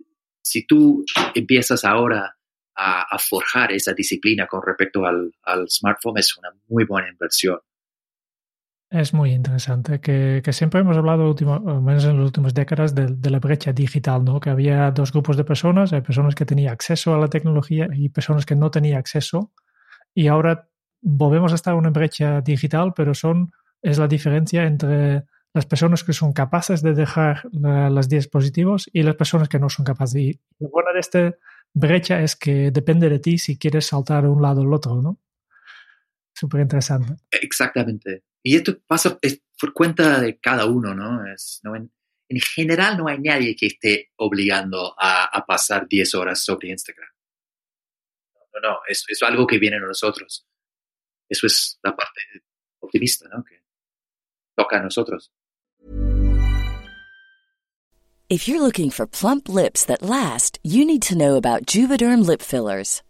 si tú empiezas ahora a, a, forjar esa disciplina con respecto al, al smartphone, es una muy buena inversión. Es muy interesante, que, que siempre hemos hablado, último, menos en las últimas décadas, de, de, la brecha digital, ¿no? Que había dos grupos de personas, hay personas que tenían acceso a la tecnología y personas que no tenían acceso. Y ahora volvemos a estar en una brecha digital, pero son, es la diferencia entre las personas que son capaces de dejar la, los dispositivos y las personas que no son capaces. Y lo bueno de esta brecha es que depende de ti si quieres saltar de un lado al otro, ¿no? Súper interesante. Exactamente. Y esto pasa por cuenta de cada uno, ¿no? Es, ¿no? En, general no hay nadie que esté obligando a, a pasar 10 horas sobre Instagram. No, no, es, es algo que viene de nosotros. Eso es la parte optimista, ¿no? Que toca a nosotros. If you're looking for plump lips that last, you need to know about Juvederm lip fillers.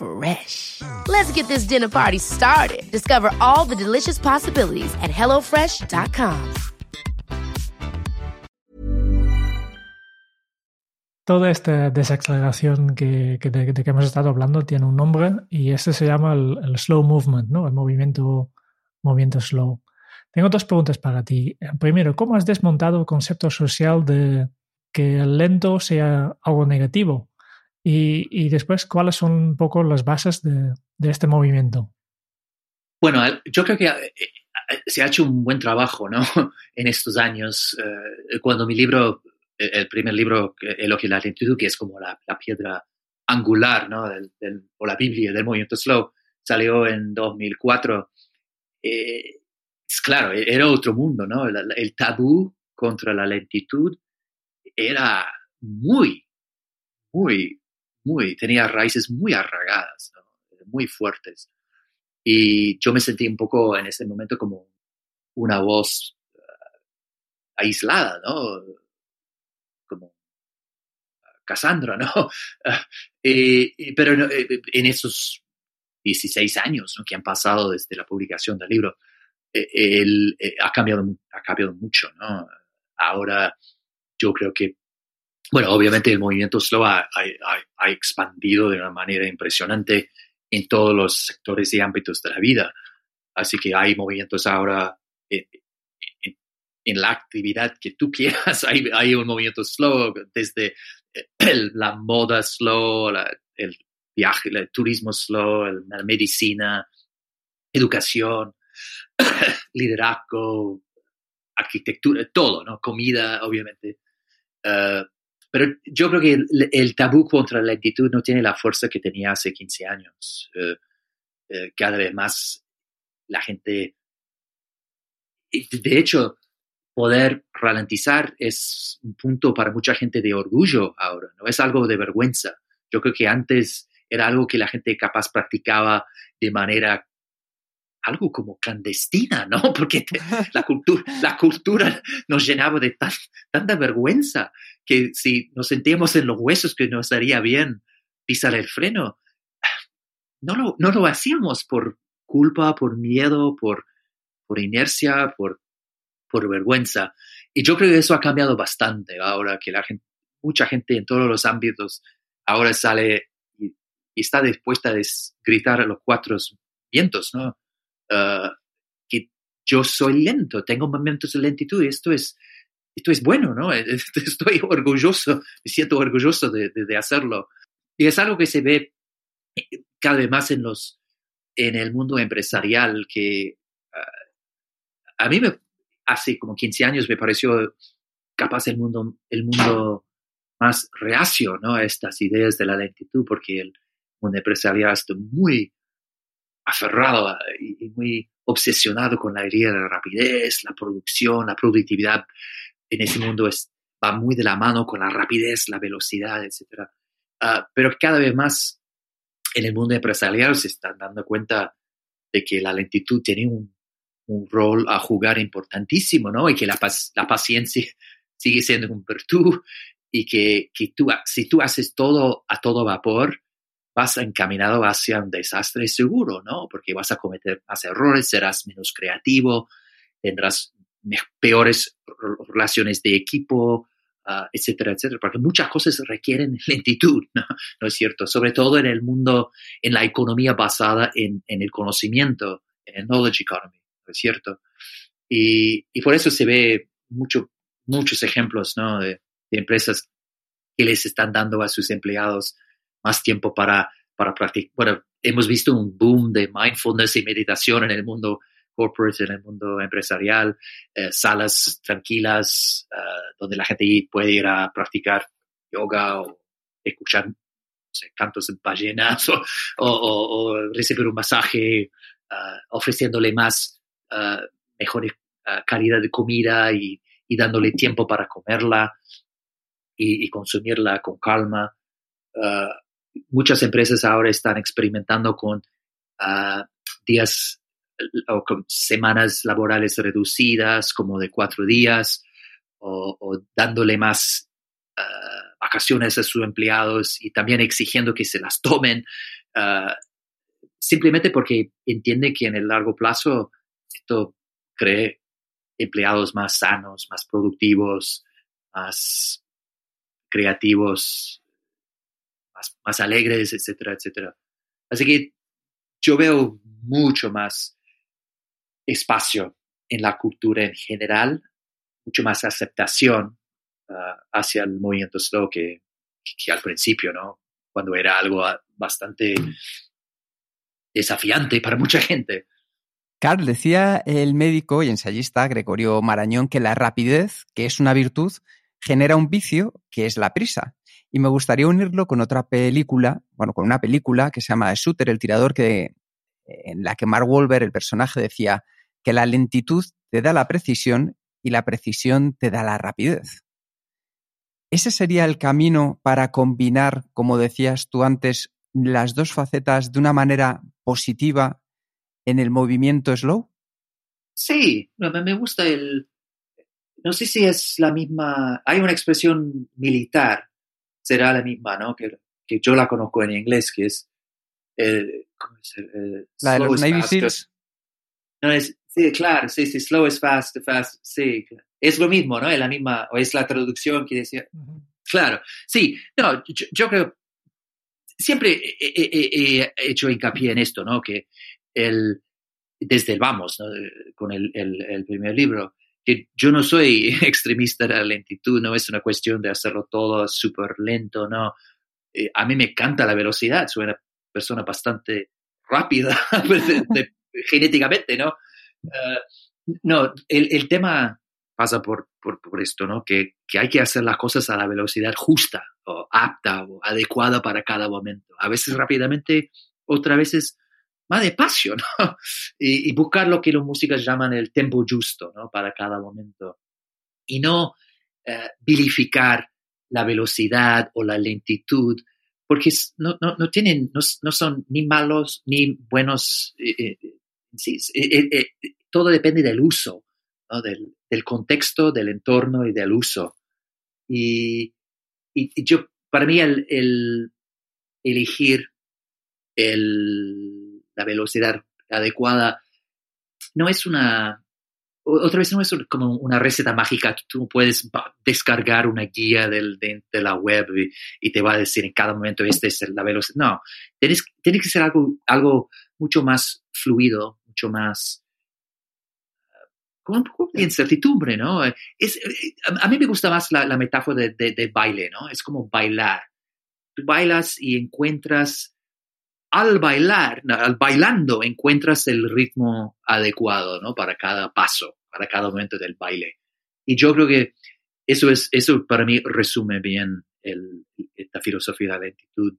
Fresh. Let's get this dinner party started. Discover all the delicious possibilities at hellofresh.com. Toda esta desaceleración que, que de, que hemos estado hablando tiene un nombre y este se llama el, el slow movement, ¿no? El movimiento, movimiento slow. Tengo dos preguntas para ti. Primero, ¿cómo has desmontado el concepto social de que el lento sea algo negativo? Y, después, ¿cuáles son un poco las bases de, este movimiento? Bueno, yo creo que eh, se ha hecho un buen trabajo ¿no? [laughs] en estos años. Eh, cuando mi libro, el primer libro, Elogio de la lentitud, que es como la, piedra angular ¿no? o la Biblia del movimiento slow, salió en 2004. Eh, claro, era otro mundo, ¿no? El, el, tabú contra la lentitud era muy, muy, muy, tenía raíces muy arraigadas, muy fuertes. Y yo me sentí un poco en ese momento como una voz uh, aislada, ¿no? Como Cassandra, ¿no? [laughs] Eh, pero eh, en esos 16 años ¿no? que han pasado desde la publicación del libro, él eh, ha, cambiado, ha cambiado mucho, ¿no? Ahora yo creo que, bueno, obviamente el movimiento slow ha, ha, ha, expandido de una manera impresionante en todos los sectores y ámbitos de la vida. Así que hay movimientos ahora en, la actividad que tú [laughs] quieras. Hay, un movimiento slow desde el, [clears throat] la moda slow, el viaje, el turismo slow, el, la medicina, educación, [clears throat] liderazgo, arquitectura, todo, ¿no? Comida, obviamente. Uh, pero yo creo que el, el, tabú contra la lentitud no tiene la fuerza que tenía hace 15 años. Uh, uh, cada vez más la gente... De hecho, poder ralentizar es un punto para mucha gente de orgullo ahora, no es algo de vergüenza. Yo creo que antes era algo que la gente capaz practicaba de manera algo como clandestina, ¿no? [laughs] Porque te, [laughs] la, cultura, la cultura nos llenaba de tan, tanta vergüenza que si nos sentíamos en los huesos que nos haría bien pisar el freno, no lo, no lo hacíamos por culpa, por miedo, por, por inercia, por, por vergüenza. Y yo creo que eso ha cambiado bastante ahora que la gente, mucha gente en todos los ámbitos ahora sale y, y está dispuesta a gritar a los cuatro vientos, ¿no? Uh, que yo soy lento, tengo momentos de lentitud y esto es, esto es bueno, ¿no? [laughs] Estoy orgulloso, me siento orgulloso de, de, hacerlo. Y es algo que se ve cada vez más en, los, en el mundo empresarial, que uh, a mí me, hace como 15 años me pareció capaz el mundo, el mundo más reacio ¿no? a estas ideas de la lentitud, porque el mundo empresarial está muy aferrado y muy obsesionado con la idea de la rapidez, la producción, la productividad en ese mundo es, va muy de la mano con la rapidez, la velocidad, etc. Uh, pero cada vez más en el mundo empresarial se están dando cuenta de que la lentitud tiene un, rol a jugar importantísimo, ¿no? Y que la, la paciencia sigue siendo un virtud y que, si tú haces todo a todo vapor, vas encaminado hacia un desastre seguro, ¿no? Porque vas a cometer más errores, serás menos creativo, tendrás peores relaciones de equipo, uh, etcétera, etcétera, porque muchas cosas requieren [laughs] lentitud, ¿no? ¿no? es cierto? Sobre todo en el mundo, en la economía basada en, en el conocimiento, en el knowledge economy, ¿no es cierto? Y, y por eso se ve mucho, muchos ejemplos, ¿no? De, de empresas que les están dando a sus empleados más tiempo para, para practicar. Bueno, hemos visto un boom de mindfulness y meditación en el mundo corporate, en el mundo empresarial, eh, salas tranquilas uh, donde la gente puede ir a practicar yoga o escuchar no sé, cantos en ballenas [laughs] o, recibir un masaje uh, ofreciéndole más, uh, mejor calidad de comida y, y, dándole tiempo para comerla y, y consumirla con calma muchas empresas ahora están experimentando con uh, días o con semanas laborales reducidas, como de cuatro días, o, dándole más uh, vacaciones a sus empleados y también exigiendo que se las tomen. ah, simplemente porque entiende que en el largo plazo esto cree empleados más sanos, más productivos, más creativos, más, alegres, etcétera, etcétera. Así que yo veo mucho más espacio en la cultura en general, mucho más aceptación ah, hacia el movimiento slow que, que, al principio, ¿no? Cuando era algo ah, bastante desafiante para mucha gente. Carl, decía el médico y ensayista Gregorio Marañón que la rapidez, que es una virtud, genera un vicio, que es la prisa. Y me gustaría unirlo con otra película, bueno, con una película que se llama Shooter, el tirador, que, en la que Mark Wahlberg, el personaje, decía que la lentitud te da la precisión y la precisión te da la rapidez. ¿Ese sería el camino para combinar, como decías tú antes, las dos facetas de una manera positiva en el movimiento slow? Sí, me gusta el... No sé si es la misma... Hay una expresión militar, será la misma, ¿no? Que, que yo la conozco en inglés, que es... ¿cómo es la de los Navy Seals. No, es, sí, claro, sí, sí, slow is fast, fast, sí. Es lo mismo, ¿no? Es la misma, o es la traducción que decía. Claro, sí, no, yo, creo, siempre he, hecho hincapié en esto, ¿no? Que el, desde el vamos, ¿no? con el, el, primer libro, que yo no soy [laughs] extremista de la lentitud, no es una cuestión de hacerlo todo súper lento, ¿no? Eh, a mí me encanta la velocidad, soy una persona bastante rápida [laughs] [laughs] genéticamente, ¿no? Eh, no, el, el, tema pasa por, por, por esto, ¿no? Que, que, hay que hacer las cosas a la velocidad justa o apta o adecuada para cada momento. A veces rápidamente, otras veces más despacio, ¿no? [laughs] Y, y, buscar lo que los músicos llaman el tempo justo, ¿no? Para cada momento. Y no eh, vilificar la velocidad o la lentitud porque no, no, no tienen, no, no, son ni malos ni buenos. Eh, eh, eh, todo depende del uso, del, del, contexto, del entorno y del uso. Y, y, yo, para mí, el, el elegir el, la velocidad adecuada no es una, otra vez no es como una receta mágica, tú puedes descargar una guía del, de, la web y, te va a decir en cada momento este es la velocidad. No, tienes, tiene que ser algo, algo mucho más fluido, mucho más con un poco de incertidumbre, ¿no? Es, a, mí me gusta más la, metáfora de, de, baile, ¿no? Es como bailar. Tú bailas y encuentras, al bailar, al bailando, encuentras el ritmo adecuado, ¿no? Para cada paso para cada momento del baile. Y yo creo que eso, es, eso para mí resume bien el, la filosofía de la lentitud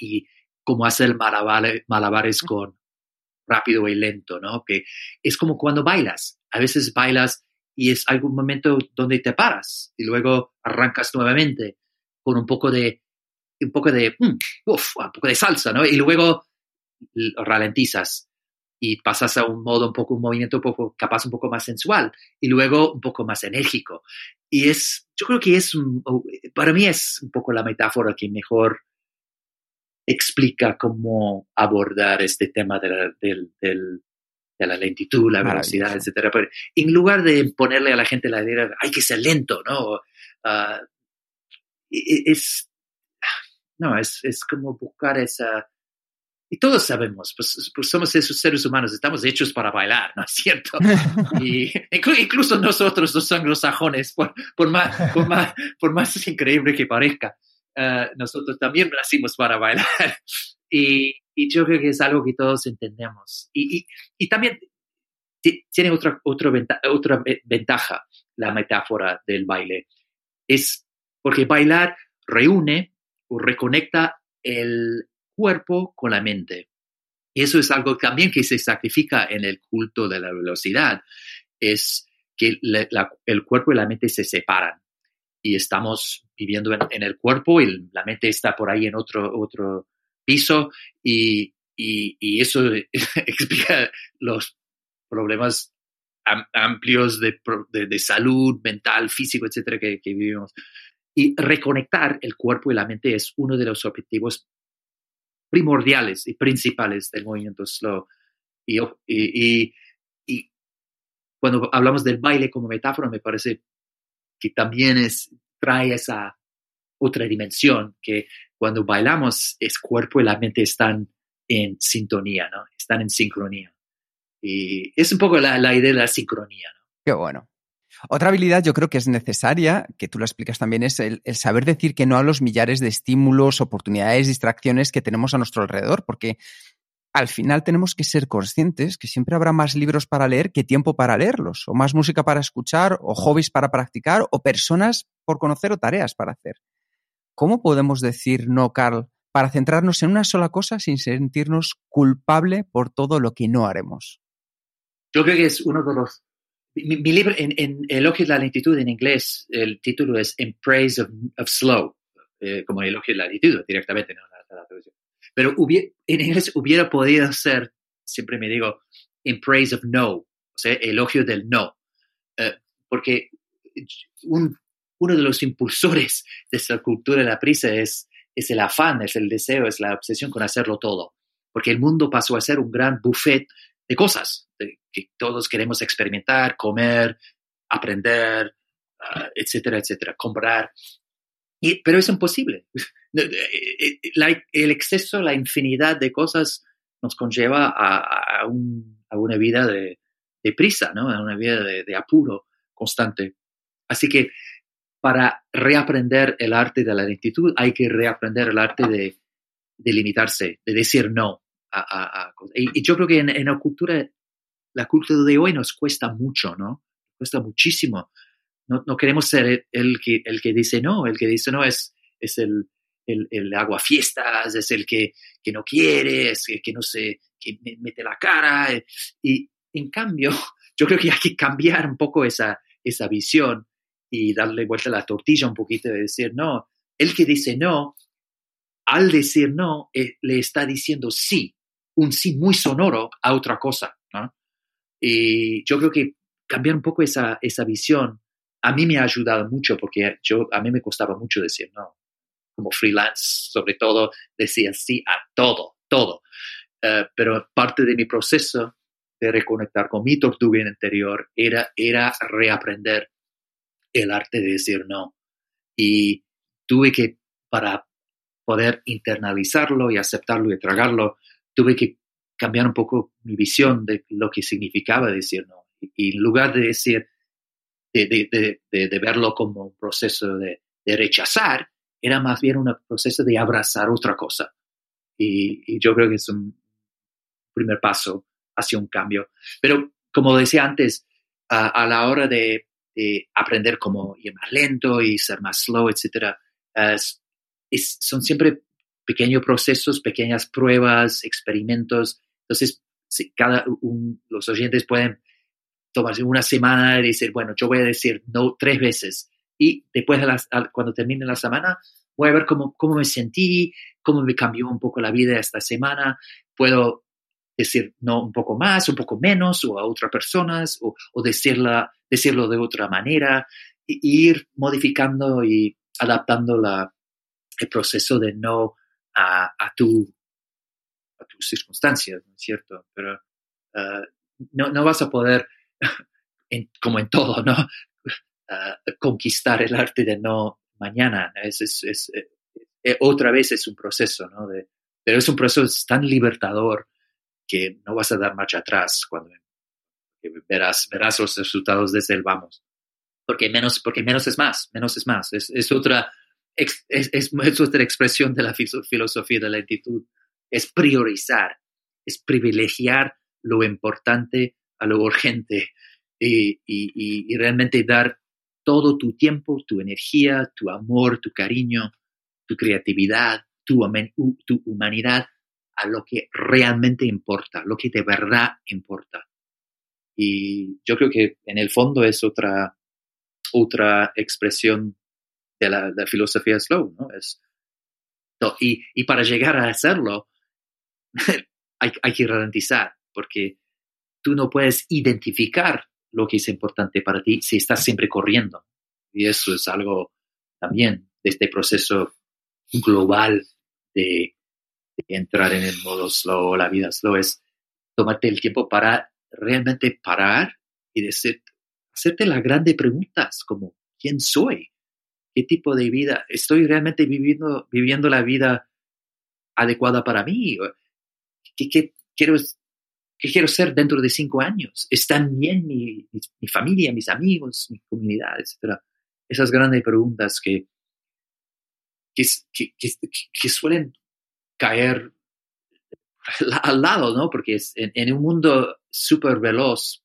y cómo hacer malabares, malabares con rápido y lento, ¿no? Que es como cuando bailas. A veces bailas y es algún momento donde te paras y luego arrancas nuevamente con un poco de un poco de mm, uf, un poco de salsa, ¿no? Y luego ralentizas y pasas a un modo un poco, un movimiento un poco, capaz un poco más sensual y luego un poco más enérgico. Y es, yo creo que es, para mí es un poco la metáfora que mejor explica cómo abordar este tema de la, de la lentitud, la velocidad, etcétera. Pero en lugar de ponerle a la gente la idea, hay que ser lento, ¿no? Uh, es, no, es, es como buscar esa, y todos sabemos, pues, pues, somos esos seres humanos, estamos hechos para bailar, ¿no es cierto? [laughs] y incluso nosotros, los anglosajones, por, por, más, por, más, por más increíble que parezca, uh, nosotros también nacimos para bailar. [laughs] y, y, yo creo que es algo que todos entendemos. Y, y, y también tiene otra, otra, ventaja, otra ventaja la metáfora del baile. Es porque bailar reúne reconecta el cuerpo con la mente. Y eso es algo también que se sacrifica en el culto de la velocidad, es que el cuerpo y la mente se separan y estamos viviendo en, el cuerpo y la mente está por ahí en otro, otro piso y, y, eso [laughs] explica los problemas amplios de, salud mental, físico, etcétera, que, vivimos. Y reconectar el cuerpo y la mente es uno de los objetivos primordiales y principales del movimiento slow. Y, cuando hablamos del baile como metáfora, me parece que también es, trae esa otra dimensión, que cuando bailamos, es cuerpo y la mente están en sintonía, ¿no? Están en sincronía. Y es un poco la, idea de la sincronía. Qué bueno. Otra habilidad yo creo que es necesaria, que tú lo explicas también, es el, saber decir que no a los millares de estímulos, oportunidades, distracciones que tenemos a nuestro alrededor, porque al final tenemos que ser conscientes que siempre habrá más libros para leer que tiempo para leerlos, o más música para escuchar, o hobbies para practicar, o personas por conocer o tareas para hacer. ¿Cómo podemos decir no, Carl, para centrarnos en una sola cosa sin sentirnos culpable por todo lo que no haremos? Yo creo que es uno de los mi, libro, en, en, Elogio de la lentitud en inglés, el título es In Praise of, Slow, eh, como Elogio de la lentitud directamente, ¿no? La, Pero en inglés hubiera podido ser, siempre me digo, In Praise of No, o sea, elogio del no. Eh, porque un, uno de los impulsores de esta cultura de la prisa es, es el afán, es el deseo, es la obsesión con hacerlo todo. Porque el mundo pasó a ser un gran buffet de cosas que todos queremos experimentar, comer, aprender, ah, etcétera, etcétera, comprar. Pero es imposible. [laughs] Eh, eh, el exceso, la infinidad de cosas nos conlleva a, una vida de, prisa, ¿no? a una vida de, apuro constante. Así que para reaprender el arte de la lentitud hay que reaprender el arte de, limitarse, de decir no. A, y, yo creo que en, en, la cultura la cultura de hoy nos cuesta mucho, ¿no? Cuesta muchísimo. No, no queremos ser el, que, el que dice no, el que dice no es, es el, el, el agua fiestas, es el que, que no quiere, es el que no se, que mete la cara. Eh, y en cambio, [laughs] yo creo que hay que cambiar un poco esa, esa visión y darle vuelta a la tortilla un poquito de decir no. El que dice no, al decir no, eh, le está diciendo sí, un sí muy sonoro a otra cosa. Y yo creo que cambiar un poco esa, esa visión a mí me ha ayudado mucho porque yo, a mí me costaba mucho decir no. Como freelance, sobre todo, decía sí a todo, todo. Eh, pero parte de mi proceso de reconectar con mi tortuga interior era, era reaprender el arte de decir no. Y tuve que, para poder internalizarlo y aceptarlo y tragarlo, tuve que cambiar un poco mi visión de lo que significaba decir no. Y, en lugar de decir, de, de, verlo como un proceso de, rechazar, era más bien un proceso de abrazar otra cosa. Y, yo creo que es un primer paso hacia un cambio. Pero como decía antes, a, la hora de, aprender cómo ir más lento y ser más slow, etc., son siempre pequeños procesos, pequeñas pruebas, experimentos. Entonces, si cada los oyentes pueden tomarse una semana y decir, bueno, yo voy a decir no tres veces y después, cuando termine la semana, voy a ver cómo, cómo me sentí, cómo me cambió un poco la vida esta semana. Puedo decir no un poco más, un poco menos, o a otras personas, o, o decirla, decirlo de otra manera, e ir modificando y adaptando la, el proceso de no a, a tu a tus circunstancias, ¿no es cierto? Pero ah, no, no, vas a poder, [laughs] como en todo, ¿no? [laughs] Ah, conquistar el arte de no mañana. Es, es, es eh, eh, otra vez es un proceso, ¿no? De, pero es un proceso tan libertador que no vas a dar marcha atrás cuando verás, verás los resultados desde el vamos. Porque menos, porque menos es más, menos es más. Es, es otra, es, es, otra expresión de la filosofía de la lentitud es priorizar, es privilegiar lo importante a lo urgente y, realmente dar todo tu tiempo, tu energía, tu amor, tu cariño, tu creatividad, tu, tu humanidad a lo que realmente importa, lo que de verdad importa. Y yo creo que en el fondo es otra, otra expresión de la, filosofía slow, ¿no? Es, y, y, para llegar a hacerlo, [laughs] hay, hay que ralentizar, porque tú no puedes identificar lo que es importante para ti si estás siempre corriendo. Y eso es algo también de este proceso global de, entrar en el modo slow, la vida slow, es tomarte el tiempo para realmente parar y decir, hacerte las grandes preguntas como, ¿quién soy? ¿Qué tipo de vida? ¿Estoy realmente viviendo, viviendo la vida adecuada para mí? ¿Qué, quiero, ¿Qué quiero ser dentro de cinco años? ¿Están bien mi, mi, familia, mis amigos, mi comunidad, etcétera? Esas grandes preguntas que, que, que, suelen caer al lado, ¿no? Porque es, en, un mundo súper veloz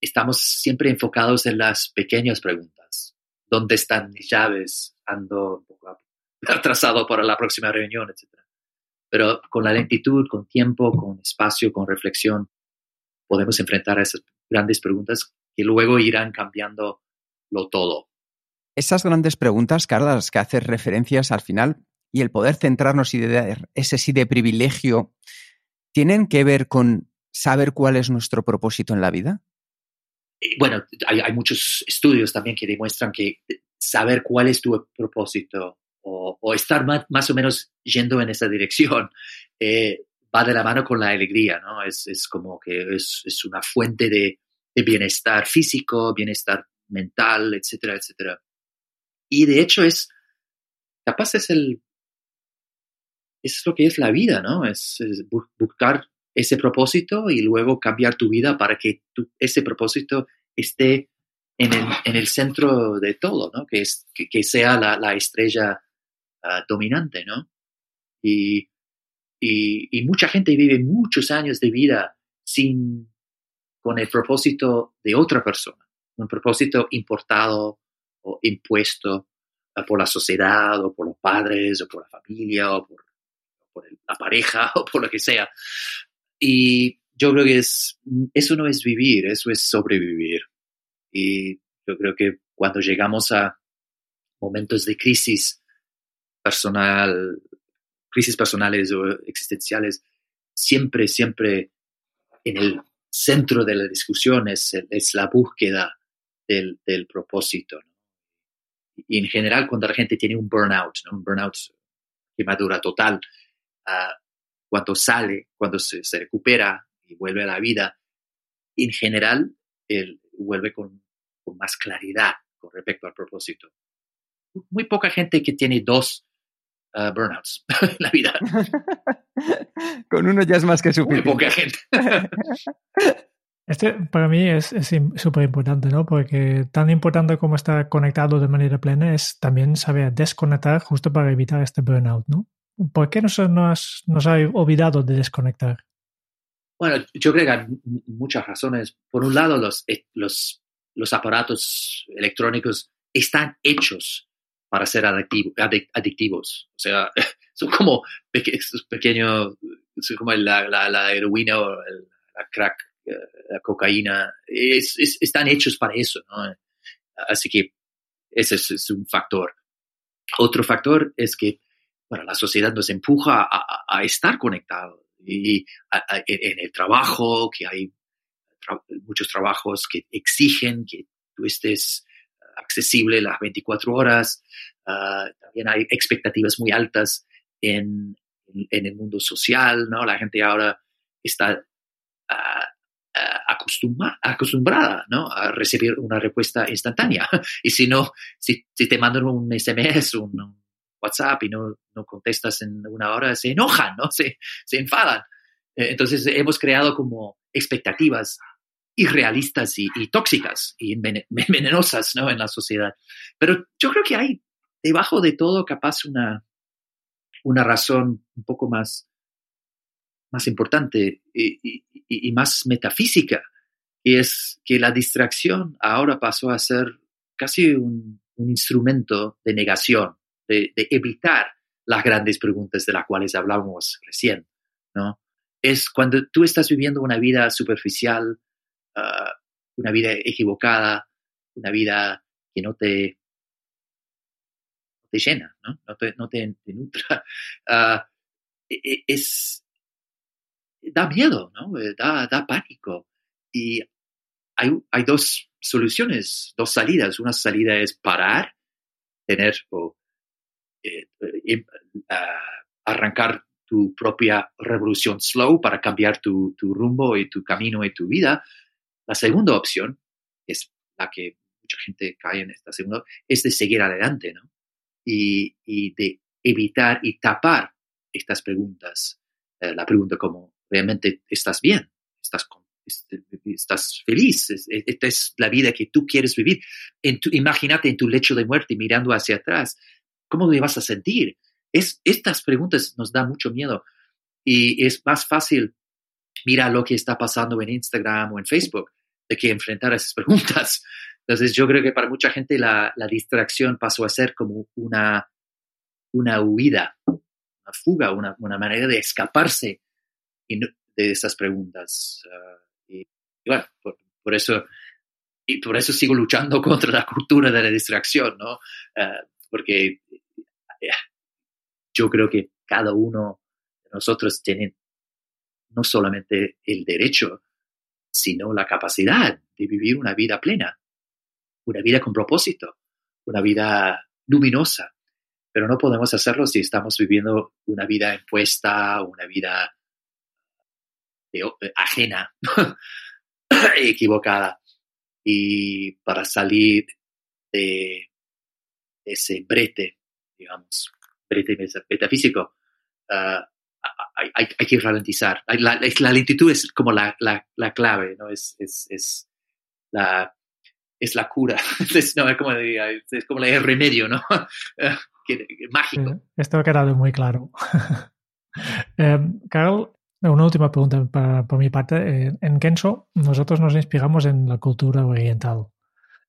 estamos siempre enfocados en las pequeñas preguntas. ¿Dónde están mis llaves? Ando un poco [laughs] atrasado para la próxima reunión, etcétera pero con la lentitud, con tiempo, con espacio, con reflexión, podemos enfrentar a esas grandes preguntas que luego irán cambiando lo todo. Esas grandes preguntas, Carla, las que haces referencias al final, y el poder centrarnos y de ese sí de privilegio, ¿tienen que ver con saber cuál es nuestro propósito en la vida? Bueno, hay, muchos estudios también que demuestran que saber cuál es tu propósito o, estar más, o menos yendo en esa dirección, [laughs] eh, va de la mano con la alegría, ¿no? Es, como que es, es una fuente de, de, bienestar físico, bienestar mental, etcétera, etcétera. Y de hecho es, capaz es el, es lo que es la vida, ¿no? Es, buscar ese propósito y luego cambiar tu vida para que ese propósito esté en el, en el, centro de todo, ¿no? Que, es, que, sea la, la estrella Ah, dominante, ¿no? Y, y, mucha gente vive muchos años de vida sin, con el propósito de otra persona, un propósito importado o impuesto ah, por la sociedad o por los padres o por la familia o por, la pareja [laughs] o por lo que sea. Y yo creo que es, eso no es vivir, eso es sobrevivir. Y yo creo que cuando llegamos a momentos de crisis personal, crisis personales o existenciales, siempre, siempre en el centro de la discusión es, la búsqueda del, propósito. Y en general, cuando la gente tiene un burnout, un burnout quemadura total, ah, cuando sale, cuando se, recupera y vuelve a la vida, en general, él vuelve con, con más claridad con respecto al propósito. Muy poca gente que tiene dos uh, burnouts [laughs] en la vida. [laughs] Con uno ya es más que suficiente. Muy poca gente. [laughs] Este para mí es súper importante, ¿no? Porque tan importante como estar conectado de manera plena es también saber desconectar justo para evitar este burnout, ¿no? ¿Por qué nos, nos, nos ha olvidado de desconectar? Bueno, yo creo que hay muchas razones. Por un lado, los, eh, los, aparatos electrónicos están hechos para ser adictivos. O sea, [laughs] son como pequeños, son como la, la, heroína o la crack, eh, la cocaína, están hechos para eso. ¿no? Así que ese es, un factor. Otro factor es que bueno, la sociedad nos empuja a, estar conectados y en el trabajo, que hay muchos trabajos que exigen que tú estés accesible las 24 horas. Ah, también hay expectativas muy altas en, en, el mundo social, ¿no? La gente ahora está ah, ah, acostumbrada ¿no? a recibir una respuesta instantánea. [laughs] Y si no, si, si te mandan un SMS, un, WhatsApp y no, no, contestas en una hora, se enojan, ¿no? [laughs] Se, se enfadan. Eh, entonces hemos creado como expectativas irrealistas y, tóxicas y [laughs] venenosas ¿no? en la sociedad. Pero yo creo que hay debajo de todo capaz una, una razón un poco más, más importante y, y, más metafísica, y es que la distracción ahora pasó a ser casi un, un instrumento de negación, de, de, evitar las grandes preguntas de las cuales hablábamos recién, ¿no? Es cuando tú estás viviendo una vida superficial, Ah, una vida equivocada, una vida que no te, te llena, ¿no? No te, no te, nutra. [laughs] Ah, e, e, es, da miedo, ¿no? Eh, da, da pánico. Y hay, hay, dos soluciones, dos salidas. Una salida es parar, tener o eh, eh, arrancar tu propia revolución slow para cambiar tu, tu rumbo y tu camino y tu vida. La segunda opción, es la que mucha gente cae en esta segunda, es de seguir adelante, ¿no? Y, y de evitar y tapar estas preguntas. Eh, la pregunta como, ¿realmente estás bien? ¿Estás, este, estás feliz? Esta es la vida que tú quieres vivir. Imagínate en tu lecho de muerte mirando hacia atrás. ¿Cómo te vas a sentir? Es, estas preguntas nos dan mucho miedo y es más fácil mirar lo que está pasando en Instagram o en Facebook de que enfrentar esas [laughs] preguntas. Entonces yo creo que para mucha gente la, la distracción pasó a ser como una, una huida, una fuga, una, una manera de escaparse de esas preguntas. Ah, y, bueno, por, eso, y por eso sigo luchando [laughs] contra la cultura de la distracción, ¿no? Ah, porque yo creo que cada uno de nosotros tiene no solamente el derecho, sino la capacidad de vivir una vida plena, una vida con propósito, una vida luminosa. Pero no podemos hacerlo si estamos viviendo una vida impuesta, una vida eh, ajena, [laughs] equivocada. Y para salir de ese brete, digamos, metafísico, ah, hay, que ralentizar. La, lentitud es como la, clave, ¿no? Es, es, la, es la cura. [laughs] es, no, como es como el remedio, ¿no? [laughs] mágico. Esto ha quedado muy claro. [laughs] eh, Carl, una última pregunta por mi parte. En Kenso, nosotros nos inspiramos en la cultura oriental.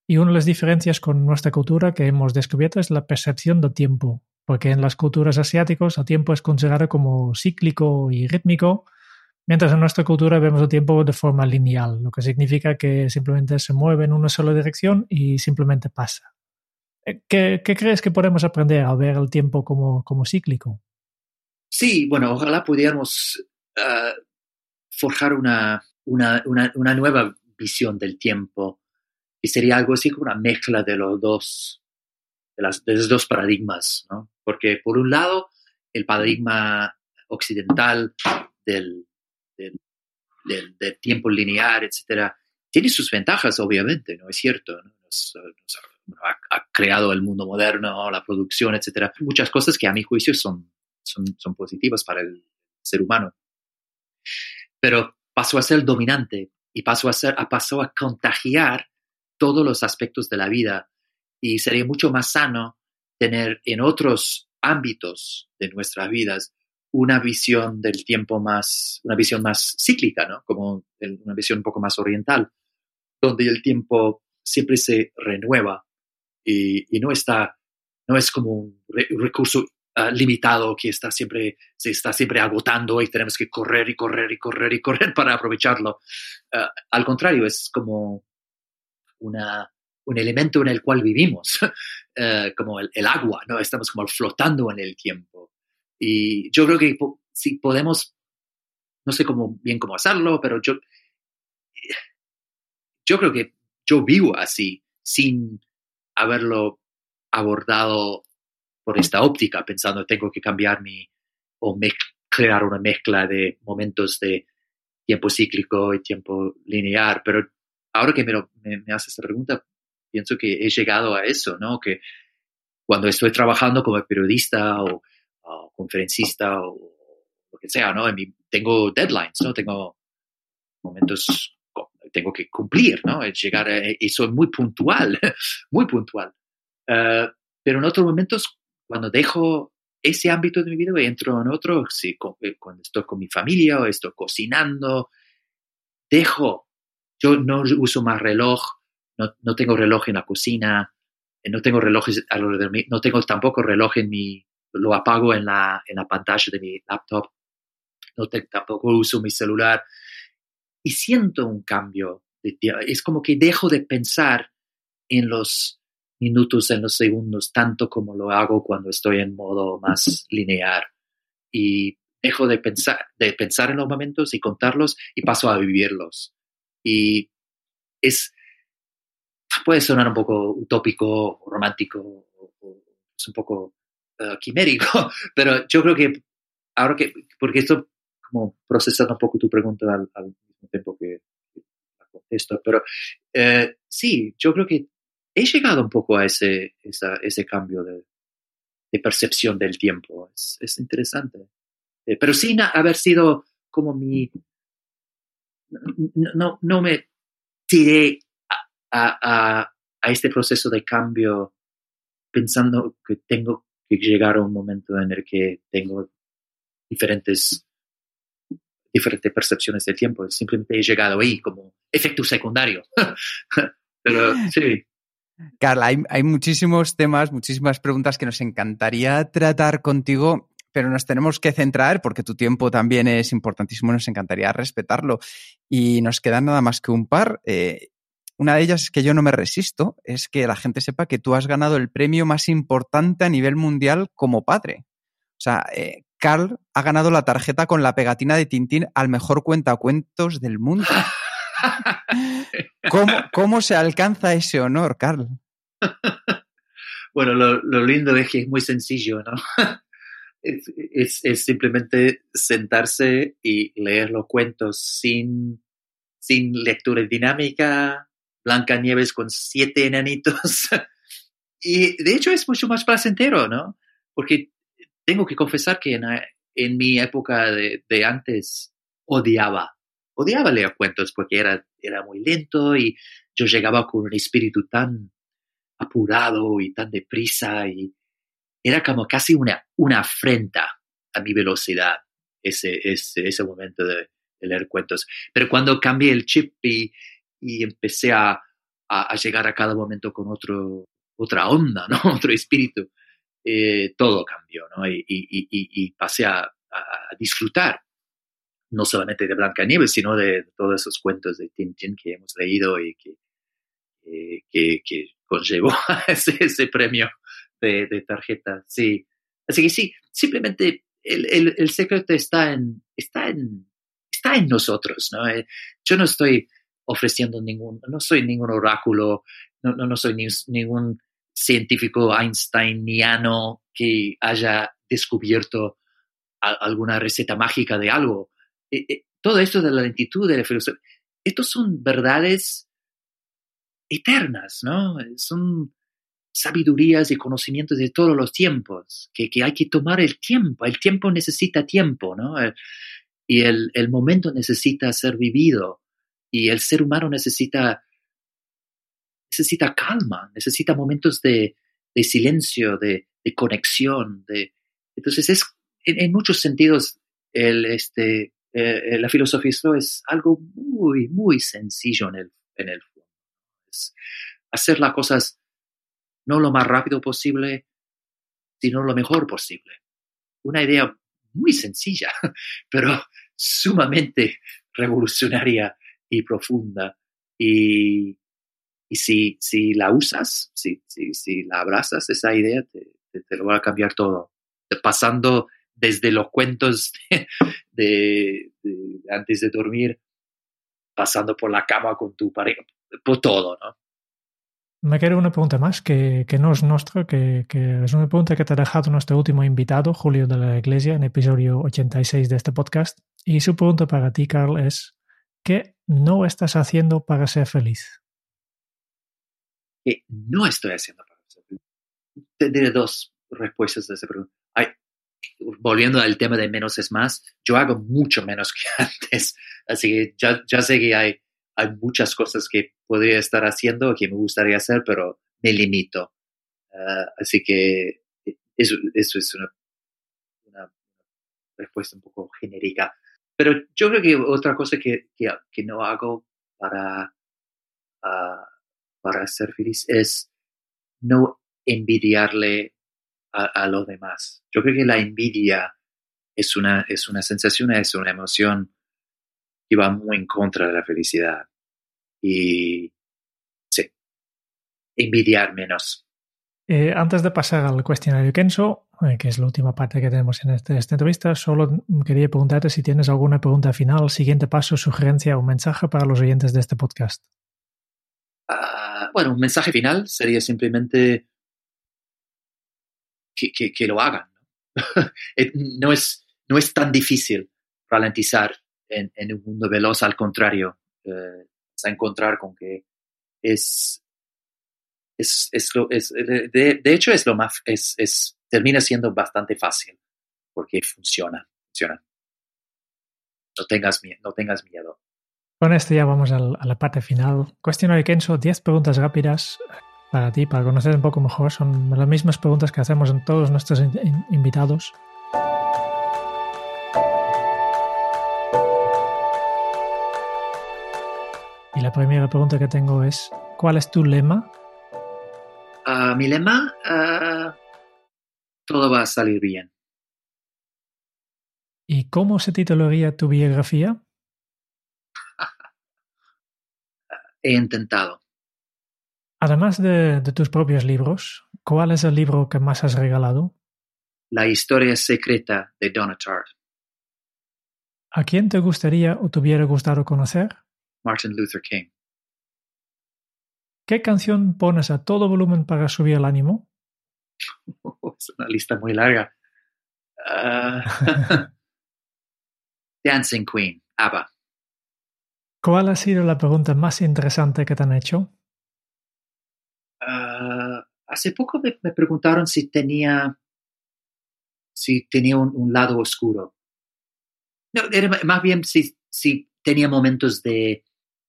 Y una de las diferencias con nuestra cultura que hemos descubierto es la percepción del tiempo porque en las culturas asiáticas el tiempo es considerado como cíclico y rítmico, mientras en nuestra cultura vemos el tiempo de forma lineal, lo que significa que simplemente se mueve en una sola dirección y simplemente pasa. Eh, ¿Qué, crees que podemos aprender al ver el tiempo como, como cíclico? Sí, bueno, ojalá pudiéramos ah, forjar una, una, una, nueva visión del tiempo y sería algo así como una mezcla de los dos de, los dos paradigmas, ¿no? Porque por un lado, el paradigma occidental del, del, tiempo lineal, etcétera, tiene sus ventajas, obviamente, ¿no? Es cierto, ha, creado el mundo moderno, la producción, etcétera. Muchas cosas que a mi juicio son, son, son positivas para el ser humano. Pero pasó a ser dominante y pasó a, ser, pasó a contagiar todos los aspectos de la vida y sería mucho más sano tener en otros ámbitos de nuestras vidas una visión del tiempo más, una visión más cíclica, ¿no? Como una visión un poco más oriental, donde el tiempo siempre se renueva y, no está, no es como un, recurso ah, limitado que está siempre, se está siempre agotando y tenemos que correr y correr y correr y correr [laughs] para aprovecharlo. Ah, al contrario, es como una, un elemento en el cual vivimos, [laughs] eh, como el, agua, ¿no? Estamos como flotando en el tiempo. Y yo creo que si podemos, no sé cómo, bien cómo hacerlo, pero yo, yo creo que yo vivo así, sin haberlo abordado por esta óptica, pensando tengo que cambiar mi, o crear una mezcla de momentos de tiempo cíclico y tiempo lineal, pero ahora que me, me, me hace esta pregunta, pienso que he llegado a eso, ¿no? Que cuando estoy trabajando como periodista o, conferencista o lo que sea, ¿no? tengo deadlines, ¿no? Tengo momentos, tengo que cumplir, ¿no? Llegar y soy muy puntual, [laughs] muy puntual. Eh, pero en otros momentos, cuando dejo ese ámbito de mi vida y entro en otro, sí, eh, cuando estoy con mi familia o estoy cocinando, dejo, yo no uso más reloj, no, tengo reloj en la cocina, eh, no tengo relojes alrededor de mí, no tengo tampoco reloj en mi, lo apago en la, en la pantalla de mi laptop, no tampoco uso mi celular y siento un cambio. De, es como que dejo de pensar en los minutos, en los segundos, tanto como lo hago cuando estoy en modo más lineal. Y dejo de pensar, de pensar en los momentos y contarlos y paso a vivirlos. Y es, puede sonar un poco utópico, romántico, o, es un poco uh, quimérico, [laughs] pero yo creo que ahora que, porque esto, como procesando un poco tu pregunta al, al mismo tiempo que la contesto, pero eh, sí, yo creo que he llegado un poco a ese, ese cambio de, de, percepción del tiempo. Es, es interesante. Eh, pero sin haber sido como mi... No, no, no me tiré a, a, a, este proceso de cambio pensando que tengo que llegar a un momento en el que tengo diferentes diferentes percepciones del tiempo. Simplemente he llegado ahí como efecto secundario. [laughs] Pero sí. Carla, hay, hay, muchísimos temas, muchísimas preguntas que nos encantaría tratar contigo, pero nos tenemos que centrar porque tu tiempo también es importantísimo, nos encantaría respetarlo. Y nos quedan nada más que un par. Eh, una de ellas es que yo no me resisto, es que la gente sepa que tú has ganado el premio más importante a nivel mundial como padre. O sea, eh, Carl ha ganado la tarjeta con la pegatina de Tintín al mejor cuentacuentos del mundo. ¿Cómo, ¿Cómo, se alcanza ese honor, Carl? [laughs] Bueno, lo, lindo es que es muy sencillo, ¿no? [laughs] Es, es, es, simplemente sentarse y leer los cuentos sin, sin lectura dinámica, Blanca Nieves con siete enanitos. [laughs] Y de hecho es mucho más placentero, ¿no? Porque tengo que confesar que en, mi época de, de, antes odiaba, odiaba leer cuentos porque era, era muy lento y yo llegaba con un espíritu tan apurado y tan deprisa y era como casi una, una afrenta a mi velocidad ese, ese, ese momento de, de leer cuentos. Pero cuando cambié el chip y, y empecé a, a, a, llegar a cada momento con otro, otra onda, ¿no? [laughs] otro espíritu, eh, todo cambió, ¿no? Y, y, y, y pasé a, a, disfrutar no solamente de Blancanieves, sino de todos esos cuentos de Tintín que hemos leído y que, eh, que, que conllevó [laughs] ese, ese premio de, de, tarjeta. Sí. Así que sí, simplemente el, el, el, secreto está en, está en, está en nosotros, ¿no? Eh, yo no estoy ofreciendo ningún, no soy ningún oráculo, no, no, no soy ni, ningún científico einsteiniano que haya descubierto alguna receta mágica de algo. Eh, eh, todo esto de la lentitud, de la filosofía, estos son verdades eternas, ¿no? Son sabidurías y conocimientos de todos los tiempos, que, que hay que tomar el tiempo. El tiempo necesita tiempo, ¿no? Y el, el momento necesita ser vivido. Y el ser humano necesita necesita calma, necesita momentos de, silencio, de, conexión. De, entonces, es, en, muchos sentidos, el, este, eh, la filosofía es algo muy, muy sencillo en el, en el fondo. Hacer las cosas no lo más rápido posible, sino lo mejor posible. Una idea muy sencilla, [laughs] pero sumamente revolucionaria y profunda. Y, y si, si la usas, si, si, si la abrazas, esa idea te, te, te, lo va a cambiar todo. Pasando desde los cuentos de, de, de, antes de dormir, pasando por la cama con tu pareja, por todo, ¿no? Me queda una pregunta más que, que no es nuestra, que, que, es una pregunta que te ha dejado nuestro último invitado, Julio de la Iglesia, en episodio 86 de este podcast. Y su pregunta para ti, Carl, es, ¿qué no estás haciendo para ser feliz? que no estoy haciendo para ser feliz? Tendré dos respuestas a esa pregunta. Volviendo al tema de menos es más, yo hago mucho menos [laughs] que antes, así que ya, ya sé que hay, hay muchas cosas que podría estar haciendo que me gustaría hacer, pero me limito. Uh, así que eso, eso es una, una, respuesta un poco genérica. Pero yo creo que otra cosa que, que, que no hago para, uh, para ser feliz es no envidiarle a, a los demás. Yo creo que la envidia es una, es una sensación, es una emoción que va muy en contra de la felicidad. Y sí, envidiar menos. Eh, antes de pasar al cuestionario Kenso, que es la última parte que tenemos en este, esta entrevista, solo quería preguntarte si tienes alguna pregunta final, siguiente paso, sugerencia o mensaje para los oyentes de este podcast. Uh, bueno, un mensaje final sería simplemente que, que, lo hagan. ¿no? [laughs] no, es, no es tan difícil ralentizar en, un mundo veloz, al contrario, eh, encontrar con que es, es, es, lo, es de, de, hecho es lo más, es, es, termina siendo bastante fácil porque funciona, funciona. No tengas, no tengas miedo. Con esto ya vamos a la parte final. Cuestionario Kenso, 10 preguntas rápidas para ti, para conocer un poco mejor. Son las mismas preguntas que hacemos en todos nuestros invitados. Y la primera pregunta que tengo es, ¿cuál es tu lema? Uh, mi lema, uh, todo va a salir bien. ¿Y cómo se titularía tu biografía? He intentado. Además de, de, tus propios libros, ¿cuál es el libro que más has regalado? La historia secreta de Donna Tartt. ¿A quién te gustaría o te hubiera gustado conocer? Martin Luther King. ¿Qué canción pones a todo volumen para subir el ánimo? [laughs] es una lista muy larga. Uh, [laughs] Dancing Queen, ABBA. ¿Cuál ha sido la pregunta más interesante que te han hecho? Uh, hace poco me, me, preguntaron si tenía, si tenía un, un lado oscuro. No, era más bien si, si tenía momentos de,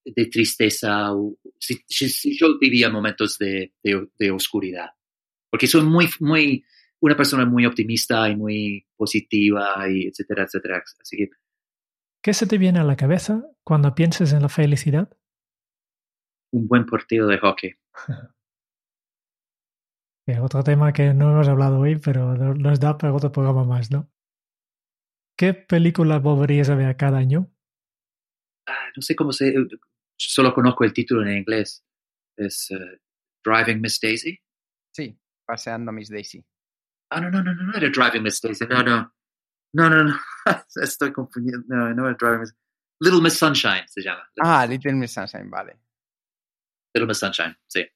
de tristeza o si, si, yo vivía momentos de, de, de, oscuridad. Porque soy muy, muy, una persona muy optimista y muy positiva y etcétera, etcétera. Así que ¿Qué se te viene a la cabeza cuando piensas en la felicidad? Un buen partido de hockey. [laughs] otro tema que no hemos hablado hoy, pero nos da para otro programa más, ¿no? ¿Qué película volverías a ver cada año? Ah, no sé cómo se... Solo conozco el título en inglés. Es uh, Driving Miss Daisy. Sí, paseando Miss Daisy. Ah, no, no, no, no, no era Driving Miss Daisy. No, no. No, no, no. [laughs] Estoy confundiendo. No, no era Driving Miss Little Miss Sunshine se llama. Ah, Little Miss Sunshine, vale. Little Miss Sunshine, sí.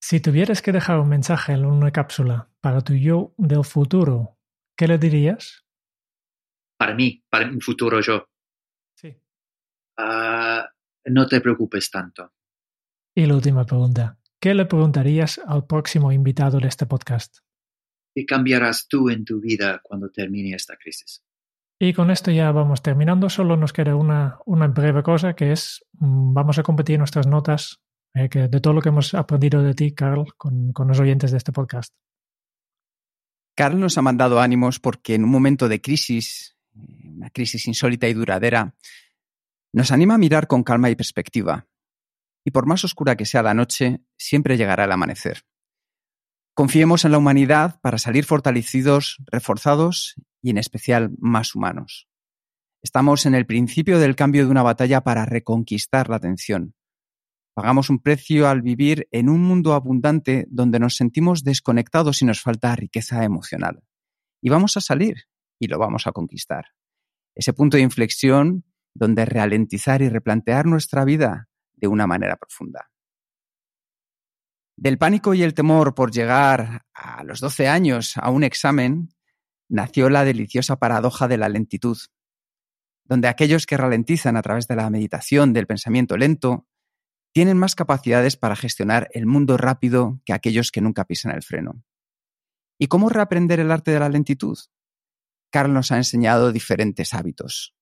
Si tuvieras que dejar un mensaje en una cápsula para tu yo del futuro, ¿qué le dirías? Para mí, para mi futuro yo. Sí. Uh, no te preocupes tanto. Y la última pregunta. ¿Qué le preguntarías al próximo invitado de este podcast? ¿Qué cambiarás tú en tu vida cuando termine esta crisis? Y con esto ya vamos terminando. Solo nos queda una, una breve cosa que es, vamos a competir nuestras notas eh, que de todo lo que hemos aprendido de ti, Carl, con, con los oyentes de este podcast. Carl nos ha mandado ánimos porque en un momento de crisis, una crisis insólita y duradera, nos anima a mirar con calma y perspectiva. Y por más oscura que sea la noche, siempre llegará el amanecer. Confiemos en la humanidad para salir fortalecidos, reforzados y en especial más humanos. Estamos en el principio del cambio de una batalla para reconquistar la atención. Pagamos un precio al vivir en un mundo abundante donde nos sentimos desconectados y nos falta riqueza emocional. Y vamos a salir y lo vamos a conquistar. Ese punto de inflexión donde ralentizar y replantear nuestra vida de una manera profunda. Del pánico y el temor por llegar a los 12 años a un examen, nació la deliciosa paradoja de la lentitud, donde aquellos que ralentizan a través de la meditación del pensamiento lento tienen más capacidades para gestionar el mundo rápido que aquellos que nunca pisan el freno. ¿Y cómo reaprender el arte de la lentitud? Carl nos ha enseñado diferentes hábitos.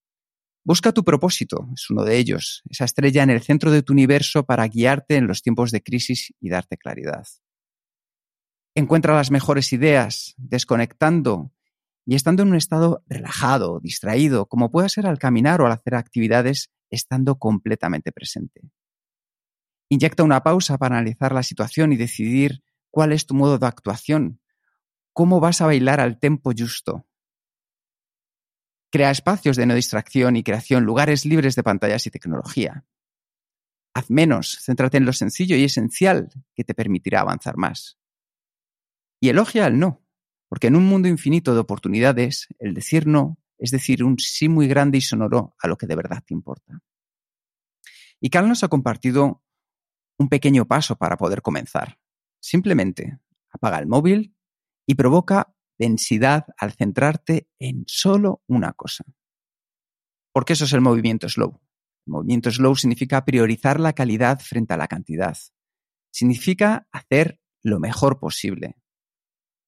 Busca tu propósito, es uno de ellos, esa estrella en el centro de tu universo para guiarte en los tiempos de crisis y darte claridad. Encuentra las mejores ideas, desconectando y estando en un estado relajado, distraído, como puede ser al caminar o al hacer actividades, estando completamente presente. Inyecta una pausa para analizar la situación y decidir cuál es tu modo de actuación, cómo vas a bailar al tempo justo, Crea espacios de no distracción y creación, lugares libres de pantallas y tecnología. Haz menos, céntrate en lo sencillo y esencial que te permitirá avanzar más. Y elogia el no, porque en un mundo infinito de oportunidades, el decir no es decir un sí muy grande y sonoro a lo que de verdad te importa. Y Cal nos ha compartido un pequeño paso para poder comenzar. Simplemente apaga el móvil y provoca densidad al centrarte en solo una cosa. Porque eso es el movimiento slow. El movimiento slow significa priorizar la calidad frente a la cantidad. Significa hacer lo mejor posible.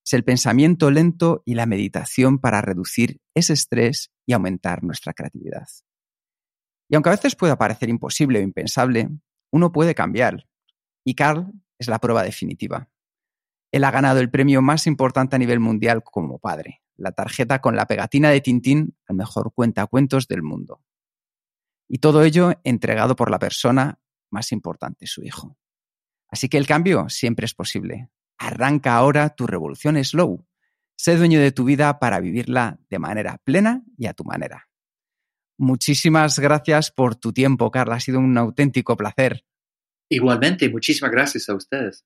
Es el pensamiento lento y la meditación para reducir ese estrés y aumentar nuestra creatividad. Y aunque a veces pueda parecer imposible o impensable, uno puede cambiar. Y Carl es la prueba definitiva. Él ha ganado el premio más importante a nivel mundial como padre, la tarjeta con la pegatina de Tintín al mejor cuentacuentos del mundo. Y todo ello entregado por la persona más importante, su hijo. Así que el cambio siempre es posible. Arranca ahora tu revolución slow. Sé dueño de tu vida para vivirla de manera plena y a tu manera. Muchísimas gracias por tu tiempo, Carla. Ha sido un auténtico placer. Igualmente, muchísimas gracias a ustedes.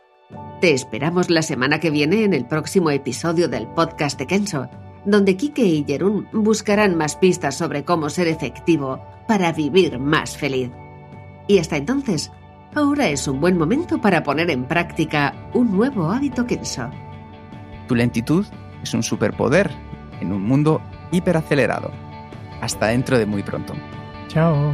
Te esperamos la semana que viene en el próximo episodio del podcast de Kenso, donde Kike y Jerún buscarán más pistas sobre cómo ser efectivo para vivir más feliz. Y hasta entonces, ahora es un buen momento para poner en práctica un nuevo hábito Kenso. Tu lentitud es un superpoder en un mundo hiperacelerado. Hasta dentro de muy pronto. Chao.